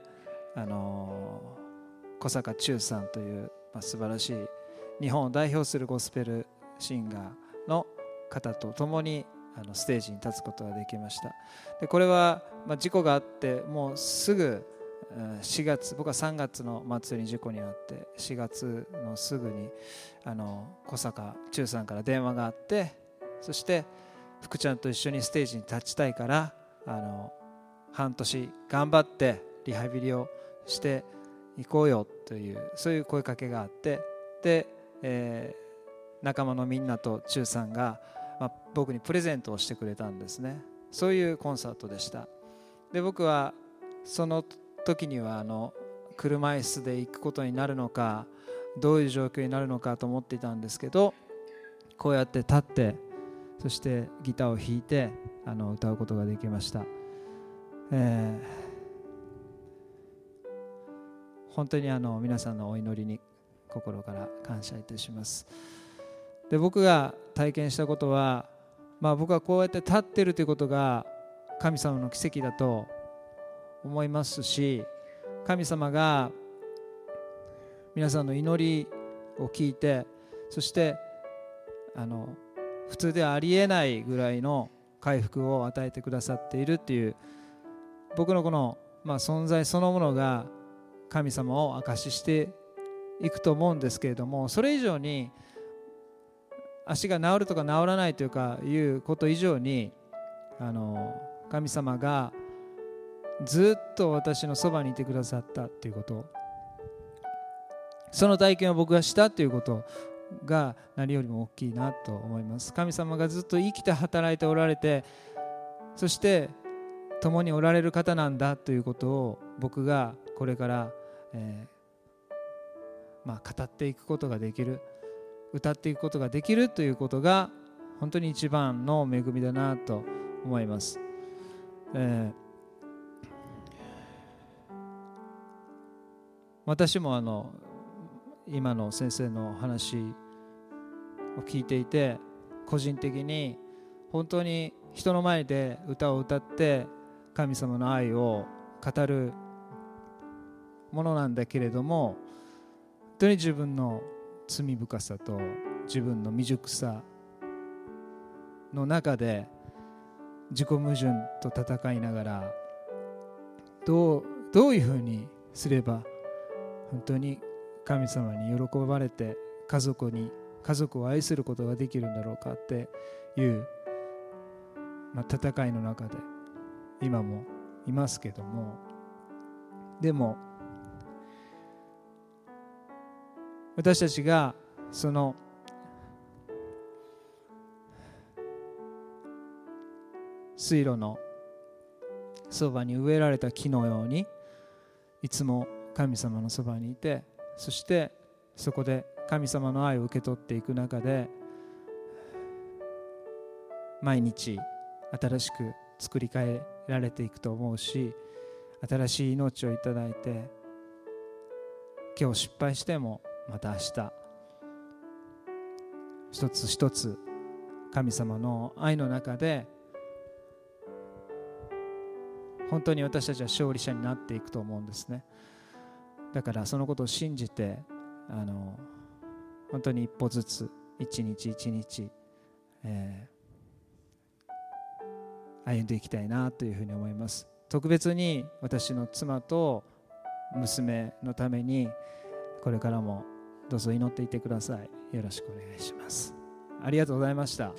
あの小坂忠さんという、まあ、素晴らしい日本を代表するゴスペルシンガーの方と共にあのステージに立つことができました。でこれは、ま、事故があってもうすぐ4月僕は3月の末に事故に遭って4月のすぐにあの小坂忠さんから電話があってそして福ちゃんと一緒にステージに立ちたいからあの半年頑張ってリハビリをしていこうよというそういう声かけがあってで、え、仲間のみんなと忠さんがまあ、僕にプレゼントをしてくれたんですね。そういうコンサートでした。で僕はその時にはあの車椅子で行くことになるのかどういう状況になるのかと思っていたんですけどこうやって立ってそしてギターを弾いてあの歌うことができました、えー、本当にあの皆さんのお祈りに心から感謝いたします。で僕が体験したことはまあ、僕はこうやって立ってるということが神様の奇跡だと思いますし神様が皆さんの祈りを聞いてそしてあの普通ではありえないぐらいの回復を与えてくださっているっていう僕のこの、まあ、存在そのものが神様を証ししていくと思うんですけれどもそれ以上に足が治るとか治らないというかいうこと以上にあの神様がずっと私のそばにいてくださったということ。その体験を僕がしたということが何よりも大きいなと思います。神様がずっと生きて働いておられてそして共におられる方なんだということを僕がこれから、えー、まあ、語っていくことができる。歌っていくことができるということが本当に一番の恵みだなと思います、えー、私もあの今の先生の話を聞いていて個人的に本当に人の前で歌を歌って神様の愛を語るものなんだけれども本当に自分の罪深さと自分の未熟さの中で自己矛盾と戦いながらどうどういうふうにすれば本当に神様に喜ばれて家族に家族を愛することができるんだろうかっていう、まあ、戦いの中で今もいますけども。でも私たちがその水路のそばに植えられた木のようにいつも神様のそばにいてそしてそこで神様の愛を受け取っていく中で毎日新しく作り変えられていくと思うし新しい命をいただいて今日失敗してもまた明日一つ一つ神様の愛の中で本当に私たちは勝利者になっていくと思うんですね。だからそのことを信じてあの本当に一歩ずつ一日一日、えー、歩んでいきたいなというふうに思います。特別に私の妻と娘のためにこれからもどうぞ祈っていてください。よろしくお願いします。ありがとうございました。